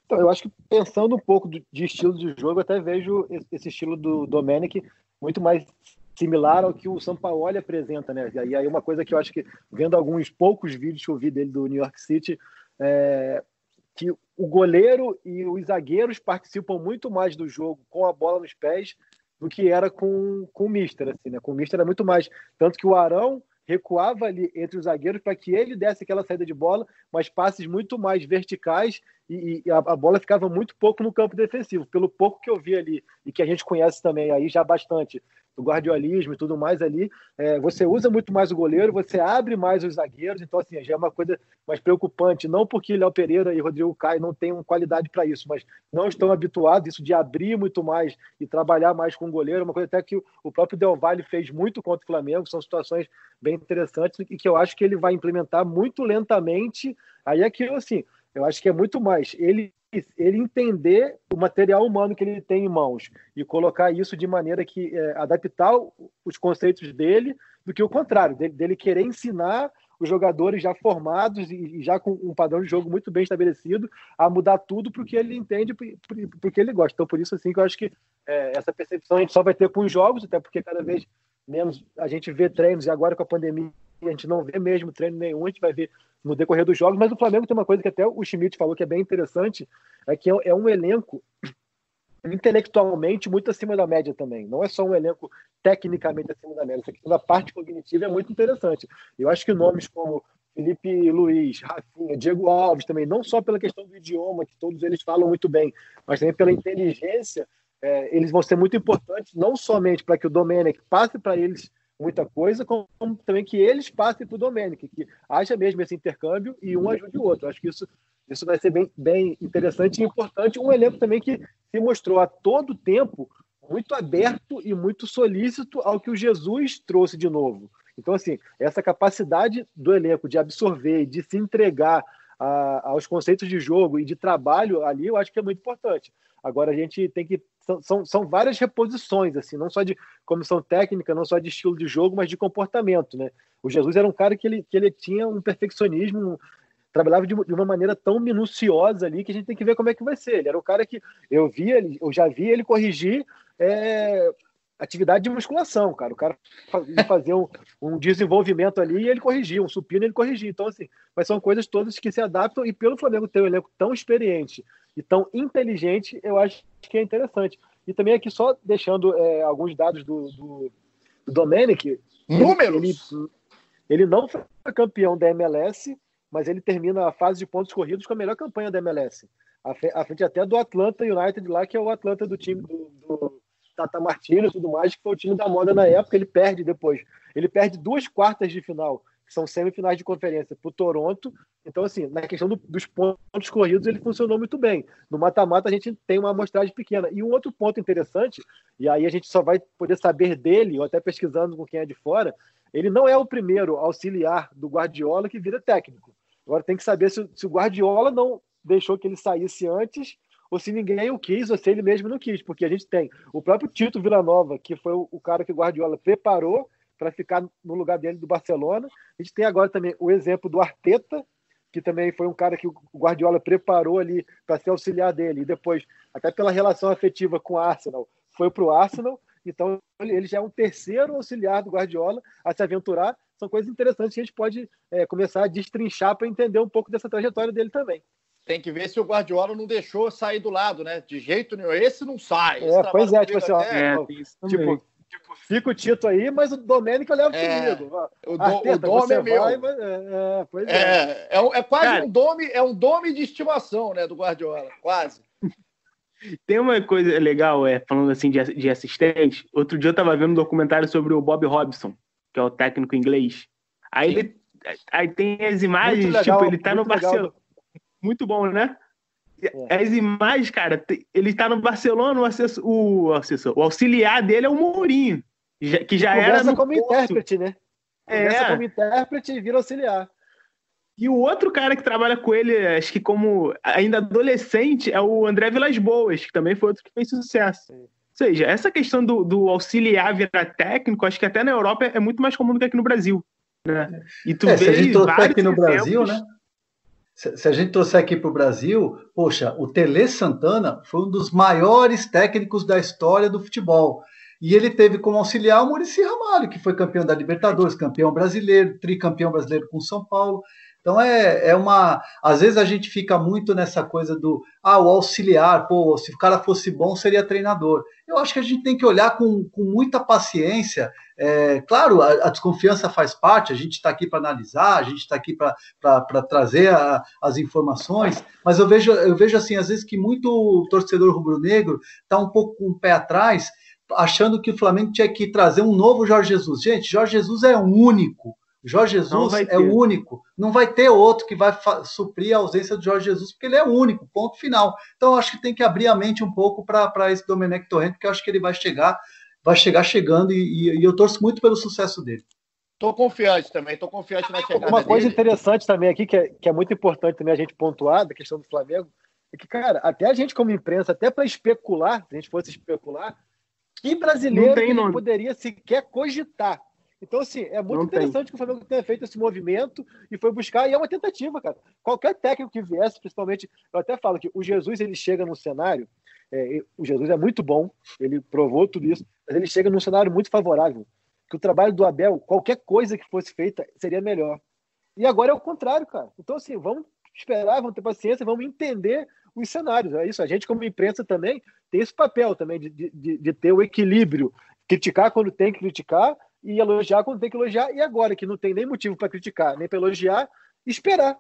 Então, eu acho que pensando um pouco de estilo de jogo, até vejo esse estilo do Domenic muito mais similar ao que o Sampaoli apresenta, né? E aí uma coisa que eu acho que, vendo alguns poucos vídeos que eu vi dele do New York City, é, que o goleiro e os zagueiros participam muito mais do jogo com a bola nos pés do que era com, com o Mister, assim, né? Com o Mister era muito mais. Tanto que o Arão recuava ali entre os zagueiros para que ele desse aquela saída de bola, mas passes muito mais verticais e, e a, a, bola ficava muito pouco no campo defensivo. Pelo pouco que eu vi ali e que a gente conhece também aí já bastante do guardiolismo e tudo mais ali, é, você usa muito mais o goleiro, você abre mais os zagueiros, então assim, já é uma coisa mais preocupante, não porque Léo Pereira e Rodrigo Caio não tenham qualidade para isso, mas não estão habituados isso de abrir muito mais e trabalhar mais com o goleiro, uma coisa até que o próprio Del Valle fez muito contra o Flamengo, são situações bem interessantes e que eu acho que ele vai implementar muito lentamente, aí é aquilo assim, eu acho que é muito mais ele ele entender o material humano que ele tem em mãos e colocar isso de maneira que é, adaptar os conceitos dele do que o contrário, dele, dele, querer ensinar os jogadores já formados e, já com um padrão de jogo muito bem estabelecido a mudar tudo para o que ele entende, para o que ele gosta. Então, por isso, assim, que eu acho que é, essa percepção a gente só vai ter com os jogos, até porque cada vez menos a gente vê treinos, e agora com a pandemia a gente não vê mesmo treino nenhum, a gente vai ver no decorrer dos jogos, mas o Flamengo tem uma coisa que até o Schmidt falou que é bem interessante, é que é, é um elenco intelectualmente muito acima da média também. Não é só um elenco tecnicamente acima da média. Essa parte cognitiva é muito interessante. Eu acho que nomes como Felipe Luiz, Rafinha, Diego Alves também, não só pela questão do idioma, que todos eles falam muito bem, mas também pela inteligência, é, eles vão ser muito importantes, não somente para que o Domenech passe para eles muita coisa, como também que eles passem para o Domenech, que haja mesmo esse intercâmbio e um ajude o outro. Acho que isso, isso vai ser bem, bem interessante e importante. Um elenco também que se mostrou a todo tempo muito aberto e muito solícito ao que o Jesus trouxe de novo. Então, assim, essa capacidade do elenco de absorver, de se entregar a, aos conceitos de jogo e de trabalho ali, eu acho que é muito importante. Agora a gente tem que são, são, várias reposições, assim, não só de comissão técnica, não só de estilo de jogo, mas de comportamento, né? O Jesus era um cara que ele, que ele tinha um perfeccionismo, trabalhava de, de uma maneira tão minuciosa ali que a gente tem que ver como é que vai ser. Ele era um cara que eu via, eu já vi ele corrigir é, atividade de musculação, cara. O cara fazia um, um, desenvolvimento ali e ele corrigia, um supino ele corrigia. Então, assim, mas são coisas todas que se adaptam e pelo Flamengo ter um elenco tão experiente e tão inteligente, eu acho que é interessante. E também aqui só deixando é, alguns dados do, do, do Domenic. Números! Ele, ele não foi campeão da MLS, mas ele termina a fase de pontos corridos com a melhor campanha da MLS. A frente até do Atlanta United lá, que é o Atlanta do time do, do Tata Martino e tudo mais, que foi o time da moda na época, ele perde depois. Ele perde duas quartas de final, são semifinais de conferência, para o Toronto. Então, assim, na questão do, dos pontos corridos, ele funcionou muito bem. No mata-mata, a gente tem uma amostragem pequena. E um outro ponto interessante, e aí a gente só vai poder saber dele, ou até pesquisando com quem é de fora, ele não é o primeiro auxiliar do Guardiola que vira técnico. Agora tem que saber se, se o Guardiola não deixou que ele saísse antes ou se ninguém o quis, ou se ele mesmo não quis, porque a gente tem o próprio Tito Villanova, que foi o, cara que o Guardiola preparou para ficar no lugar dele do Barcelona. A gente tem agora também o exemplo do Arteta, que também foi um cara que o Guardiola preparou ali para ser auxiliar dele, e depois, até pela relação afetiva com o Arsenal, foi para o Arsenal. Então, ele já é um terceiro auxiliar do Guardiola a se aventurar. São coisas interessantes que a gente pode é, começar a destrinchar para entender um pouco dessa trajetória dele também tem que ver se o Guardiola não deixou sair do lado, né? De jeito nenhum. Esse não sai. É, pois é, tipo assim, até, é, tipo, tipo, fica o Tito aí, mas o Domênico leva é, comigo. O, do, Arteta, o Dome é meu. Vai, mas, é, é, pois é. É, é, é quase Cara, um Dome, é um Dome de estimação, né, do Guardiola, quase. Tem uma coisa legal, é, falando assim de, de assistente. Outro dia eu tava vendo um documentário sobre o Bob Robson, que é o técnico inglês. Aí Sim. ele aí tem as imagens, legal, tipo, ele tá no Barcelona muito bom, né? É. As imagens, cara, ele tá no Barcelona, o, assessor, o, assessor, o auxiliar dele é o Mourinho, que já era no como Porto. intérprete, né? Começa é. como intérprete e vira auxiliar. E o outro cara que trabalha com ele, acho que como ainda adolescente, é o André Vilas Boas, que também foi outro que fez sucesso. Sim. Ou seja, essa questão do, do, auxiliar virar técnico, acho que até na Europa é muito mais comum do que aqui no Brasil. Né? E tu é, vê se a gente trouxer aqui no Brasil, né? Se a gente trouxer aqui para o Brasil, poxa, o Tele Santana foi um dos maiores técnicos da história do futebol. E ele teve como auxiliar o Murici Ramalho, que foi campeão da Libertadores, campeão brasileiro, tricampeão brasileiro com São Paulo. Então é, é uma. Às vezes a gente fica muito nessa coisa do ah, o auxiliar, pô, se o cara fosse bom, seria treinador. Eu acho que a gente tem que olhar com, com muita paciência. É, claro, a, a, desconfiança faz parte, a gente está aqui para analisar, a gente está aqui para trazer a, as informações, mas eu vejo, eu vejo assim, às vezes que muito torcedor rubro-negro está um pouco com o pé atrás, achando que o Flamengo tinha que trazer um novo Jorge Jesus. Gente, Jorge Jesus é único. Jorge Jesus é o único. Não vai ter outro que vai suprir a ausência do Jorge Jesus, porque ele é o único, ponto final. Então, acho que tem que abrir a mente um pouco para esse Domenech Torrent, porque eu acho que ele vai chegar, vai chegar chegando e, e, e eu torço muito pelo sucesso dele. Estou confiante também, estou confiante na chegada Uma coisa dele. interessante também aqui, que é, que é muito importante também a gente pontuar, da questão do Flamengo, é que, cara, até a gente como imprensa, até para especular, se a gente fosse especular, que brasileiro que poderia sequer cogitar Então, assim, é muito não interessante tem. que o Flamengo tenha feito esse movimento e foi buscar, e é uma tentativa, cara. Qualquer técnico que viesse, principalmente, eu até falo que o Jesus, ele chega num cenário, é, o Jesus é muito bom, ele provou tudo isso, mas ele chega num cenário muito favorável, que o trabalho do Abel, qualquer coisa que fosse feita, seria melhor. E agora é o contrário, cara. Então, assim, vamos esperar, vamos ter paciência, vamos entender os cenários. É isso. A gente, como imprensa, também tem esse papel também de, de, de ter o equilíbrio. Criticar quando tem que criticar e elogiar quando tem que elogiar. E agora, que não tem nem motivo para criticar, nem para elogiar, esperar.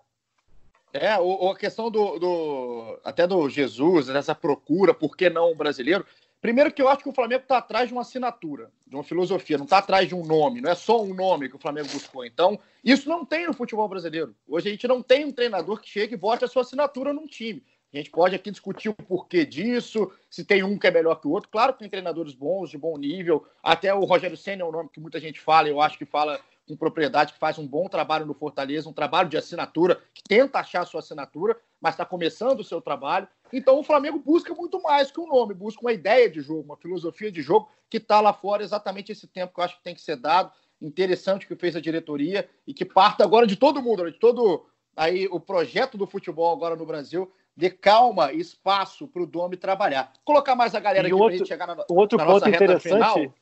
É, a questão do, do, até do Jesus, dessa procura, por que não o brasileiro? Primeiro que eu acho que o Flamengo está atrás de uma assinatura, de uma filosofia, não está atrás de um nome, não é só um nome que o Flamengo buscou. Então, isso não tem no futebol brasileiro. Hoje a gente não tem um treinador que chega e bote a sua assinatura num time. A gente pode aqui discutir o porquê disso, se tem um que é melhor que o outro. Claro que tem treinadores bons, de bom nível. Até o Rogério Senna é um nome que muita gente fala, eu acho que fala com propriedade, que faz um bom trabalho no Fortaleza, um trabalho de assinatura, que tenta achar a sua assinatura, mas está começando o seu trabalho. Então o Flamengo busca muito mais que um nome, busca uma ideia de jogo, uma filosofia de jogo que está lá fora exatamente esse tempo que eu acho que tem que ser dado. Interessante que fez a diretoria e que parta agora de todo mundo, de todo aí o projeto do futebol agora no Brasil dê calma e espaço para o Domi trabalhar. Colocar mais a galera e aqui para gente chegar na, outro na ponto interessante. Final.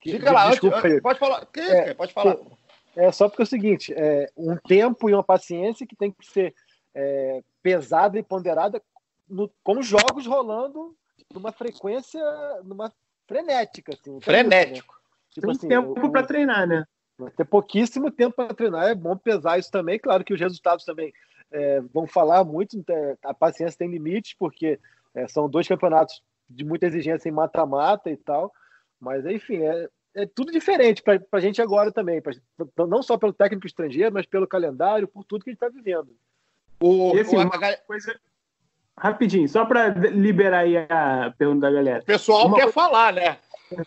Fica lá, desculpa, antes, pode falar. Que, é, pode falar. É só porque é o seguinte: é um tempo e uma paciência que tem que ser é, pesada e ponderada, no, com jogos rolando numa frequência, numa frenética. Assim, Frenético. Né? Tipo tem assim, tempo para treinar, né? Ter pouquíssimo tempo para treinar, é bom pesar isso também. Claro que os resultados também é, vão falar muito, é, a paciência tem limites, porque é, são dois campeonatos de muita exigência em mata-mata e tal, mas enfim, é, é tudo diferente para a gente agora também, pra, não só pelo técnico estrangeiro, mas pelo calendário, por tudo que a gente está vivendo. O, e, assim, o, uma coisa... Rapidinho, só para liberar aí a pergunta da galera. O pessoal uma... quer falar, né?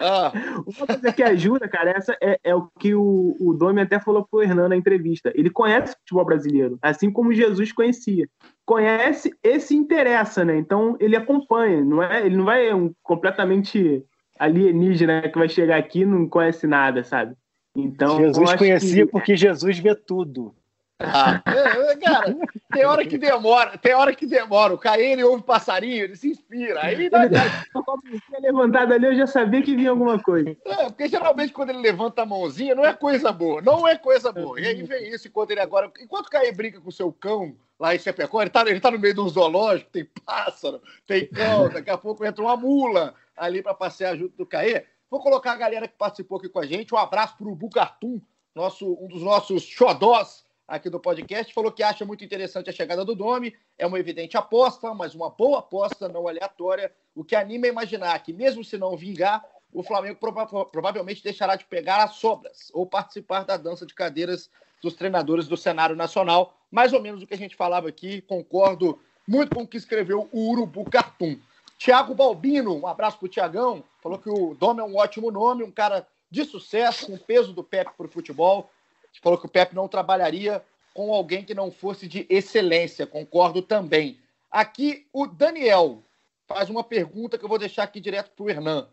Ah. Uma coisa que ajuda, cara, essa é, é o que o, o Domi até falou pro Hernan na entrevista. Ele conhece o futebol brasileiro, assim como Jesus conhecia. Conhece e se interessa, né? Então ele acompanha, não é? Ele não vai um completamente alienígena que vai chegar aqui e não conhece nada, sabe? Então, Jesus conhecia que... porque Jesus vê tudo. Ah, é, é, cara, tem hora que demora, tem hora que demora. O Caio ouve passarinho, ele se inspira. Aí ele levantado ali, eu já sabia que vinha alguma coisa. É, porque geralmente quando ele levanta a mãozinha, não é coisa boa, não é coisa boa. E aí vem isso, enquanto ele agora. Enquanto o Caio brinca com o seu cão lá em Chapecó, ele tá, ele tá no meio de um zoológico, tem pássaro, tem cão, daqui a pouco entra uma mula ali para passear junto do Caê. Vou colocar a galera que participou aqui com a gente. Um abraço pro Bucartum, nosso, um dos nossos xodós aqui do podcast, falou que acha muito interessante a chegada do Domi, é uma evidente aposta, mas uma boa aposta, não aleatória, o que anima a imaginar que, mesmo se não vingar, o Flamengo prova provavelmente deixará de pegar as sobras ou participar da dança de cadeiras dos treinadores do cenário nacional, mais ou menos o que a gente falava aqui, concordo muito com o que escreveu o Urubu Cartoon. Tiago Balbino, um abraço para o Tiagão, falou que o Domi é um ótimo nome, um cara de sucesso, com peso do Pepe para o futebol, falou que o Pepe não trabalharia com alguém que não fosse de excelência. Concordo também. Aqui o Daniel faz uma pergunta que eu vou deixar aqui direto para o Hernan.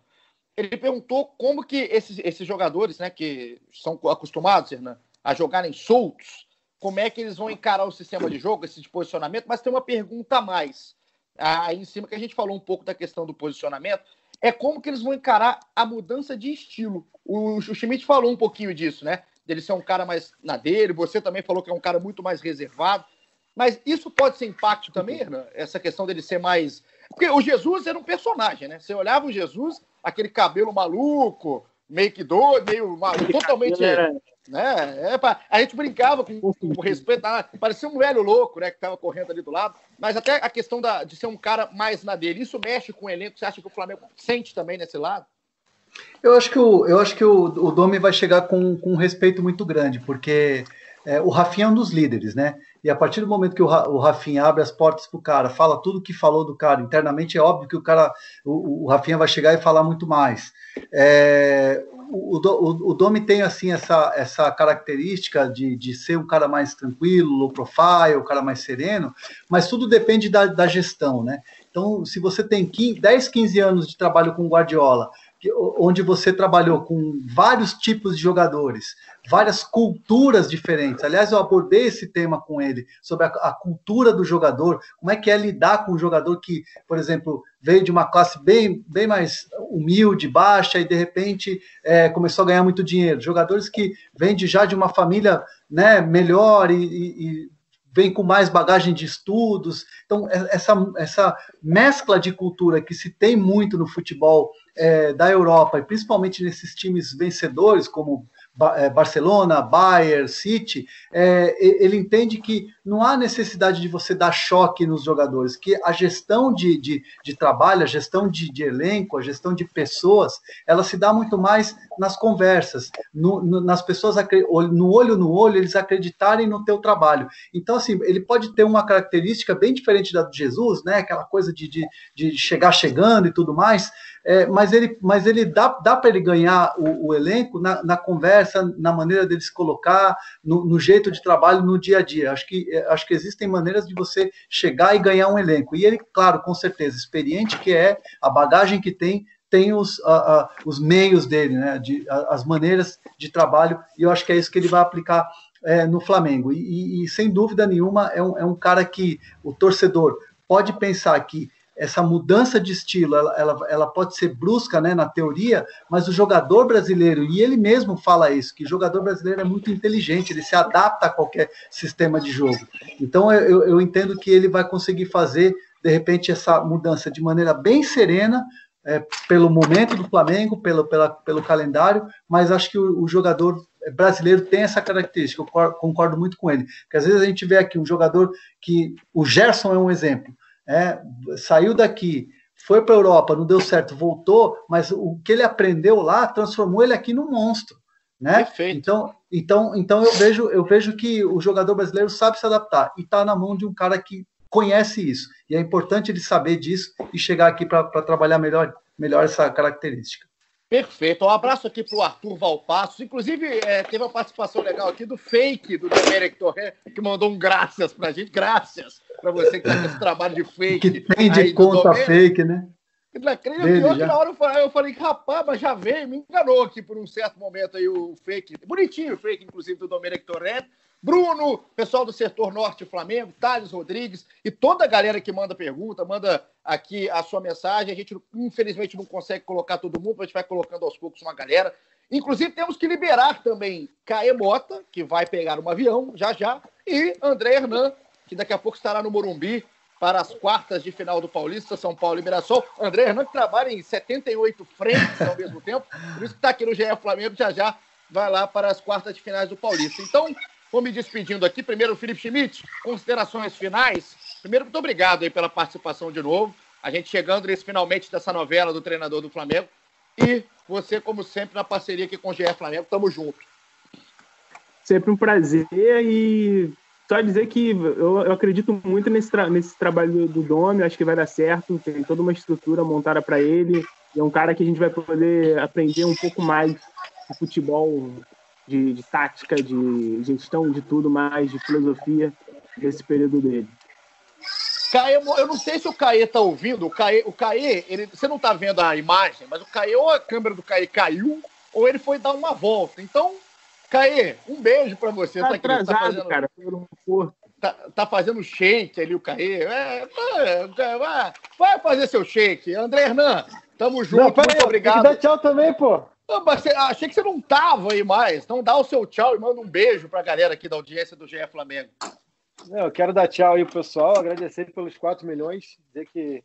Ele perguntou como que esses, esses jogadores, né, que são acostumados, Hernan, a jogarem soltos, como é que eles vão encarar o sistema de jogo, esse de posicionamento, mas tem uma pergunta a mais. Aí em cima que a gente falou um pouco da questão do posicionamento, é como que eles vão encarar a mudança de estilo. O, o Schmidt falou um pouquinho disso, né? dele ser um cara mais na dele, você também falou que é um cara muito mais reservado. Mas isso pode ser impacto também, Hernan? Essa questão dele ser mais. Porque o Jesus era um personagem, né? Você olhava o Jesus, aquele cabelo maluco, meio que doido, meio maluco, totalmente. Né? É, pra... A gente brincava com, com respeito, tá? parecia um velho louco, né? Que tava correndo ali do lado. Mas até a questão da, de ser um cara mais na dele, isso mexe com o elenco. Você acha que o Flamengo sente também nesse lado? Eu acho que o, eu acho que o, o Domi vai chegar com, com um respeito muito grande, porque é, o Rafinha é um dos líderes, né? E a partir do momento que o, o Rafinha abre as portas para o cara, fala tudo que falou do cara internamente, é óbvio que o cara, o, o Rafinha vai chegar e falar muito mais. É, o, o, o, Domi tem assim essa, essa característica de, de ser um cara mais tranquilo, low profile, um cara mais sereno, mas tudo depende da, da gestão, né? Então, se você tem 15, 10, 15 anos de trabalho com Guardiola onde você trabalhou com vários tipos de jogadores, várias culturas diferentes. Aliás, eu abordei esse tema com ele, sobre a, a cultura do jogador, como é que é lidar com um jogador que, por exemplo, veio de uma classe bem, bem mais humilde, baixa, e de repente é, começou a ganhar muito dinheiro. Jogadores que vêm de, já de uma família né, melhor e, e, e vem com mais bagagem de estudos. Então, é, essa, essa mescla de cultura que se tem muito no futebol é, da Europa, e principalmente nesses times vencedores, como é, Barcelona, Bayern, City, é, ele entende que não há necessidade de você dar choque nos jogadores, que a gestão de, de, de trabalho, a gestão de, de, elenco, a gestão de pessoas, ela se dá muito mais nas conversas, no, no, nas pessoas, no olho no olho, eles acreditarem no teu trabalho. Então, assim, ele pode ter uma característica bem diferente da de Jesus, né? Aquela coisa de, de, de chegar chegando e tudo mais, é, mas ele, mas ele dá, dá para ele ganhar o, o elenco na, na, conversa, na maneira dele se colocar, no, no, jeito de trabalho no dia a dia. Acho que, é, acho que existem maneiras de você chegar e ganhar um elenco. E ele, claro, com certeza, experiente que é, a bagagem que tem, tem os, a, a, os meios dele, né, de, a, as maneiras de trabalho, e eu acho que é isso que ele vai aplicar é, no Flamengo. E, e, sem dúvida nenhuma, é um, é um cara que o torcedor pode pensar que essa mudança de estilo, ela, ela, ela, pode ser brusca, né, na teoria, mas o jogador brasileiro, e ele mesmo fala isso, que o jogador brasileiro é muito inteligente, ele se adapta a qualquer sistema de jogo. Então, eu, eu entendo que ele vai conseguir fazer, de repente, essa mudança de maneira bem serena, é, pelo momento do Flamengo, pelo, pela, pelo calendário, mas acho que o, o jogador brasileiro tem essa característica, eu concordo muito com ele, porque às vezes a gente vê aqui um jogador que, o Gerson é um exemplo, é, saiu daqui, foi para a Europa, não deu certo, voltou, mas o que ele aprendeu lá transformou ele aqui num monstro. Né? Perfeito. Então, então, então eu vejo, eu vejo que o jogador brasileiro sabe se adaptar e está na mão de um cara que conhece isso. E é importante ele saber disso e chegar aqui para trabalhar melhor, melhor essa característica. Perfeito. Um abraço aqui para o Arthur Valpassos. Inclusive, é, teve uma participação legal aqui do fake do Domenic Torre, que mandou um graças para a gente. Graças para você que está com esse trabalho de fake. Que tem de conta fake, né? Pior que na hora eu falei, eu falei, rapaz, mas já veio, me enganou aqui por um certo momento aí o fake. Bonitinho o fake, inclusive, do Domenic Torrent. Bruno, pessoal do setor norte Flamengo, Thales Rodrigues e toda a galera que manda pergunta, manda aqui a sua mensagem. A gente, infelizmente, não consegue colocar todo mundo, a gente vai colocando aos poucos uma galera. Inclusive, temos que liberar também Caê Mota, que vai pegar um avião já já, e André Hernan, que daqui a pouco estará no Morumbi para as quartas de final do Paulista, São Paulo Mirassol. André Hernan que trabalha em 78 frentes ao mesmo tempo, por isso que está aqui no GE Flamengo, já já vai lá para as quartas de finais do Paulista. Então, Vou me despedindo aqui. Primeiro, Felipe Schmidt, considerações finais. Primeiro, muito obrigado aí pela participação de novo. A gente chegando nesse finalmente dessa novela do treinador do Flamengo. E você, como sempre, na parceria aqui com o GE Flamengo. Tamo junto. Sempre um prazer e só dizer que eu, eu acredito muito nesse, tra nesse trabalho do, do Domi, acho que vai dar certo, tem toda uma estrutura montada para ele, é um cara que a gente vai poder aprender um pouco mais de futebol de, de tática, de gestão, de tudo mais, de filosofia desse período dele. Caê, eu não sei se o Caê tá ouvindo. O Caê, o Caê ele, você não tá vendo a imagem, mas o Caê, ou a câmera do Caê caiu, ou ele foi dar uma volta. Então, Caê, um beijo para você. Tá, tá atrasado, tá fazendo, cara. Tá, tá, fazendo shake ali, o Caê. É, vai, vai fazer seu shake. André Hernan, tamo junto. Não, muito obrigado. Dá tchau também, pô. Você, achei que você não tava aí mais. Então dá o seu tchau e manda um beijo para a galera aqui da audiência do GE Flamengo. Eu quero dar tchau aí pro pessoal, agradecer pelos 4 milhões, dizer que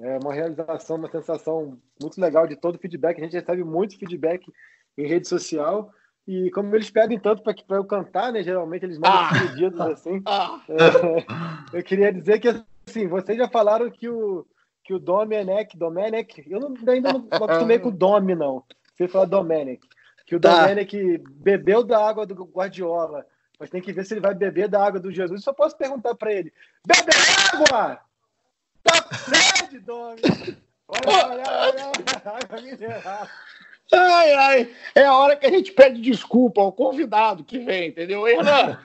é uma realização, uma sensação muito legal de todo o feedback. A gente recebe muito feedback em rede social. E como eles pedem tanto para eu cantar, né? Geralmente eles mandam ah, pedidos assim. Ah, é, eu queria dizer que assim, vocês já falaram que o, que o Domenech, Domenech, eu não, ainda não acostumei com o Domi, não. Você fala Domenech. Que o tá. Bebeu da água do Guardiola, mas tem que ver se ele vai beber da água do Jesus. Só posso perguntar para ele: bebe água! Tá sede, Domi! Olha, olha, olha, água mineral. Ai, ai, é a hora que a gente pede desculpa ao convidado que vem, entendeu? Hernan,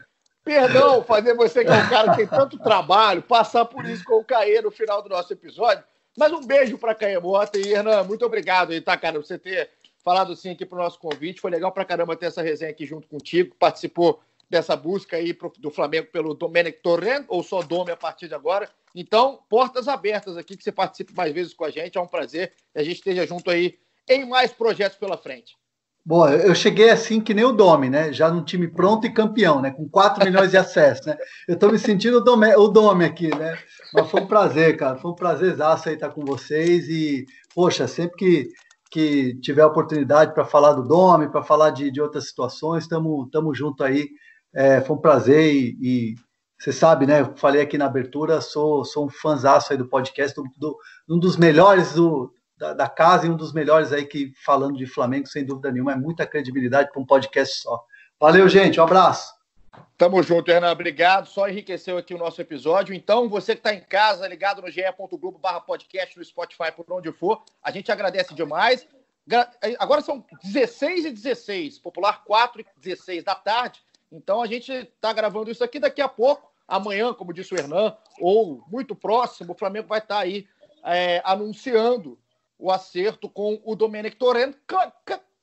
perdão fazer você que é um cara que tem tanto trabalho, passar por isso com o Caê no final do nosso episódio, Mas um beijo para Caemota e Hernan, muito obrigado aí, tá, cara, você ter falado sim aqui para o nosso convite. Foi legal para caramba ter essa resenha aqui junto contigo. Participou dessa busca aí pro, do Flamengo pelo Domenic Torrent, ou só Dome a partir de agora. Então, portas abertas aqui, que você participe mais vezes com a gente. É um prazer que a gente esteja junto aí em mais projetos pela frente. Bom, eu cheguei assim que nem o Domi, né? Já no time pronto e campeão, né? Com 4 milhões de acessos, né? Eu tô me sentindo o Domi, o aqui, né? Mas foi um prazer, cara. Foi um prazerzaço aí estar com vocês. E, poxa, sempre que, que tiver oportunidade para falar do Domi, para falar de, de outras situações, estamos junto aí. É, foi um prazer e, e você sabe, né? Falei aqui na abertura, sou, sou um fãzaço aí do podcast, do, do, um dos melhores do, da, da, casa e um dos melhores aí que falando de Flamengo, sem dúvida nenhuma, é muita credibilidade para um podcast só. Valeu, gente, um abraço. Tamo junto, Hernan. Obrigado. Só enriqueceu aqui o nosso episódio. Então, você que está em casa, ligado no ge.globo barra podcast, no Spotify, por onde for, a gente agradece demais. Agora são 16 e 16, popular 4 e 16 da tarde. Então, a gente está gravando isso aqui daqui a pouco. Amanhã, como disse o Hernan, ou muito próximo, o Flamengo vai estar tá aí é, anunciando o acerto com o Domenic Torrent.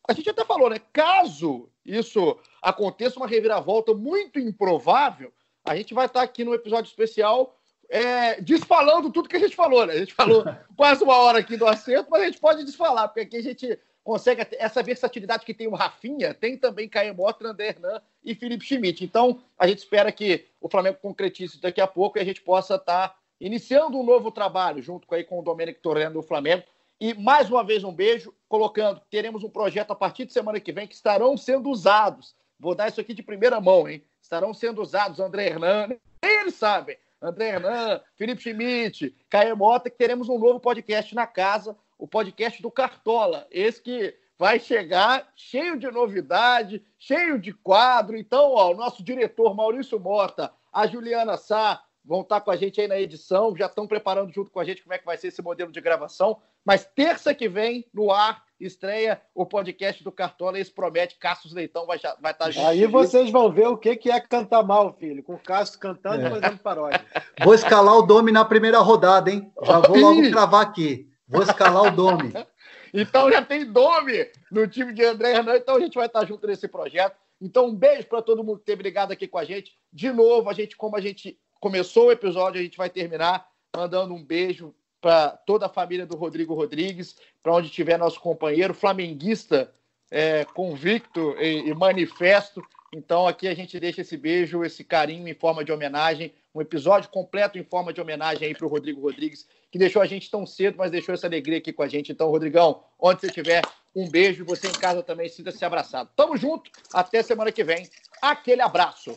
A gente até falou, né? Caso isso aconteça, uma reviravolta muito improvável, a gente vai estar aqui no episódio especial é, desfalando tudo que a gente falou, né? A gente falou quase uma hora aqui do acerto, mas a gente pode desfalar, porque aqui a gente consegue essa versatilidade que tem o Rafinha, tem também Caio Mota, André Hernan e Felipe Schmidt. Então, a gente espera que o Flamengo concretize daqui a pouco e a gente possa estar iniciando um novo trabalho junto com, aí, com o Domenic Torrent do Flamengo e mais uma vez um beijo, colocando, teremos um projeto a partir de semana que vem que estarão sendo usados. Vou dar isso aqui de primeira mão, hein? Estarão sendo usados André Hernan, nem eles sabem. André Hernan, Felipe Schmidt, Caio Mota, que teremos um novo podcast na casa, o podcast do Cartola. Esse que vai chegar cheio de novidade, cheio de quadro. Então, ó, o nosso diretor Maurício Mota, a Juliana Sá, vão estar com a gente aí na edição, já estão preparando junto com a gente como é que vai ser esse modelo de gravação. Mas terça que vem, no ar, estreia o podcast do Cartola e esse promete. Cassius Leitão vai, vai estar junto. Aí vocês vão ver o que é cantar mal, filho, com o Cássio cantando e é. fazendo paródia. Vou escalar o Domi na primeira rodada, hein? Já vou logo cravar aqui. Vou escalar o Domi. então já tem Domi no time de André Hernan, então a gente vai estar junto nesse projeto. Então, um beijo para todo mundo que ter brigado aqui com a gente. De novo, a gente, como a gente começou o episódio, a gente vai terminar mandando um beijo para toda a família do Rodrigo Rodrigues, para onde tiver nosso companheiro, flamenguista é, convicto e, e, manifesto. Então, aqui a gente deixa esse beijo, esse carinho em forma de homenagem, um episódio completo em forma de homenagem aí para o Rodrigo Rodrigues, que deixou a gente tão cedo, mas deixou essa alegria aqui com a gente. Então, Rodrigão, onde você estiver, um beijo. Você em casa também, sinta-se abraçado. Tamo junto, até semana que vem. Aquele abraço.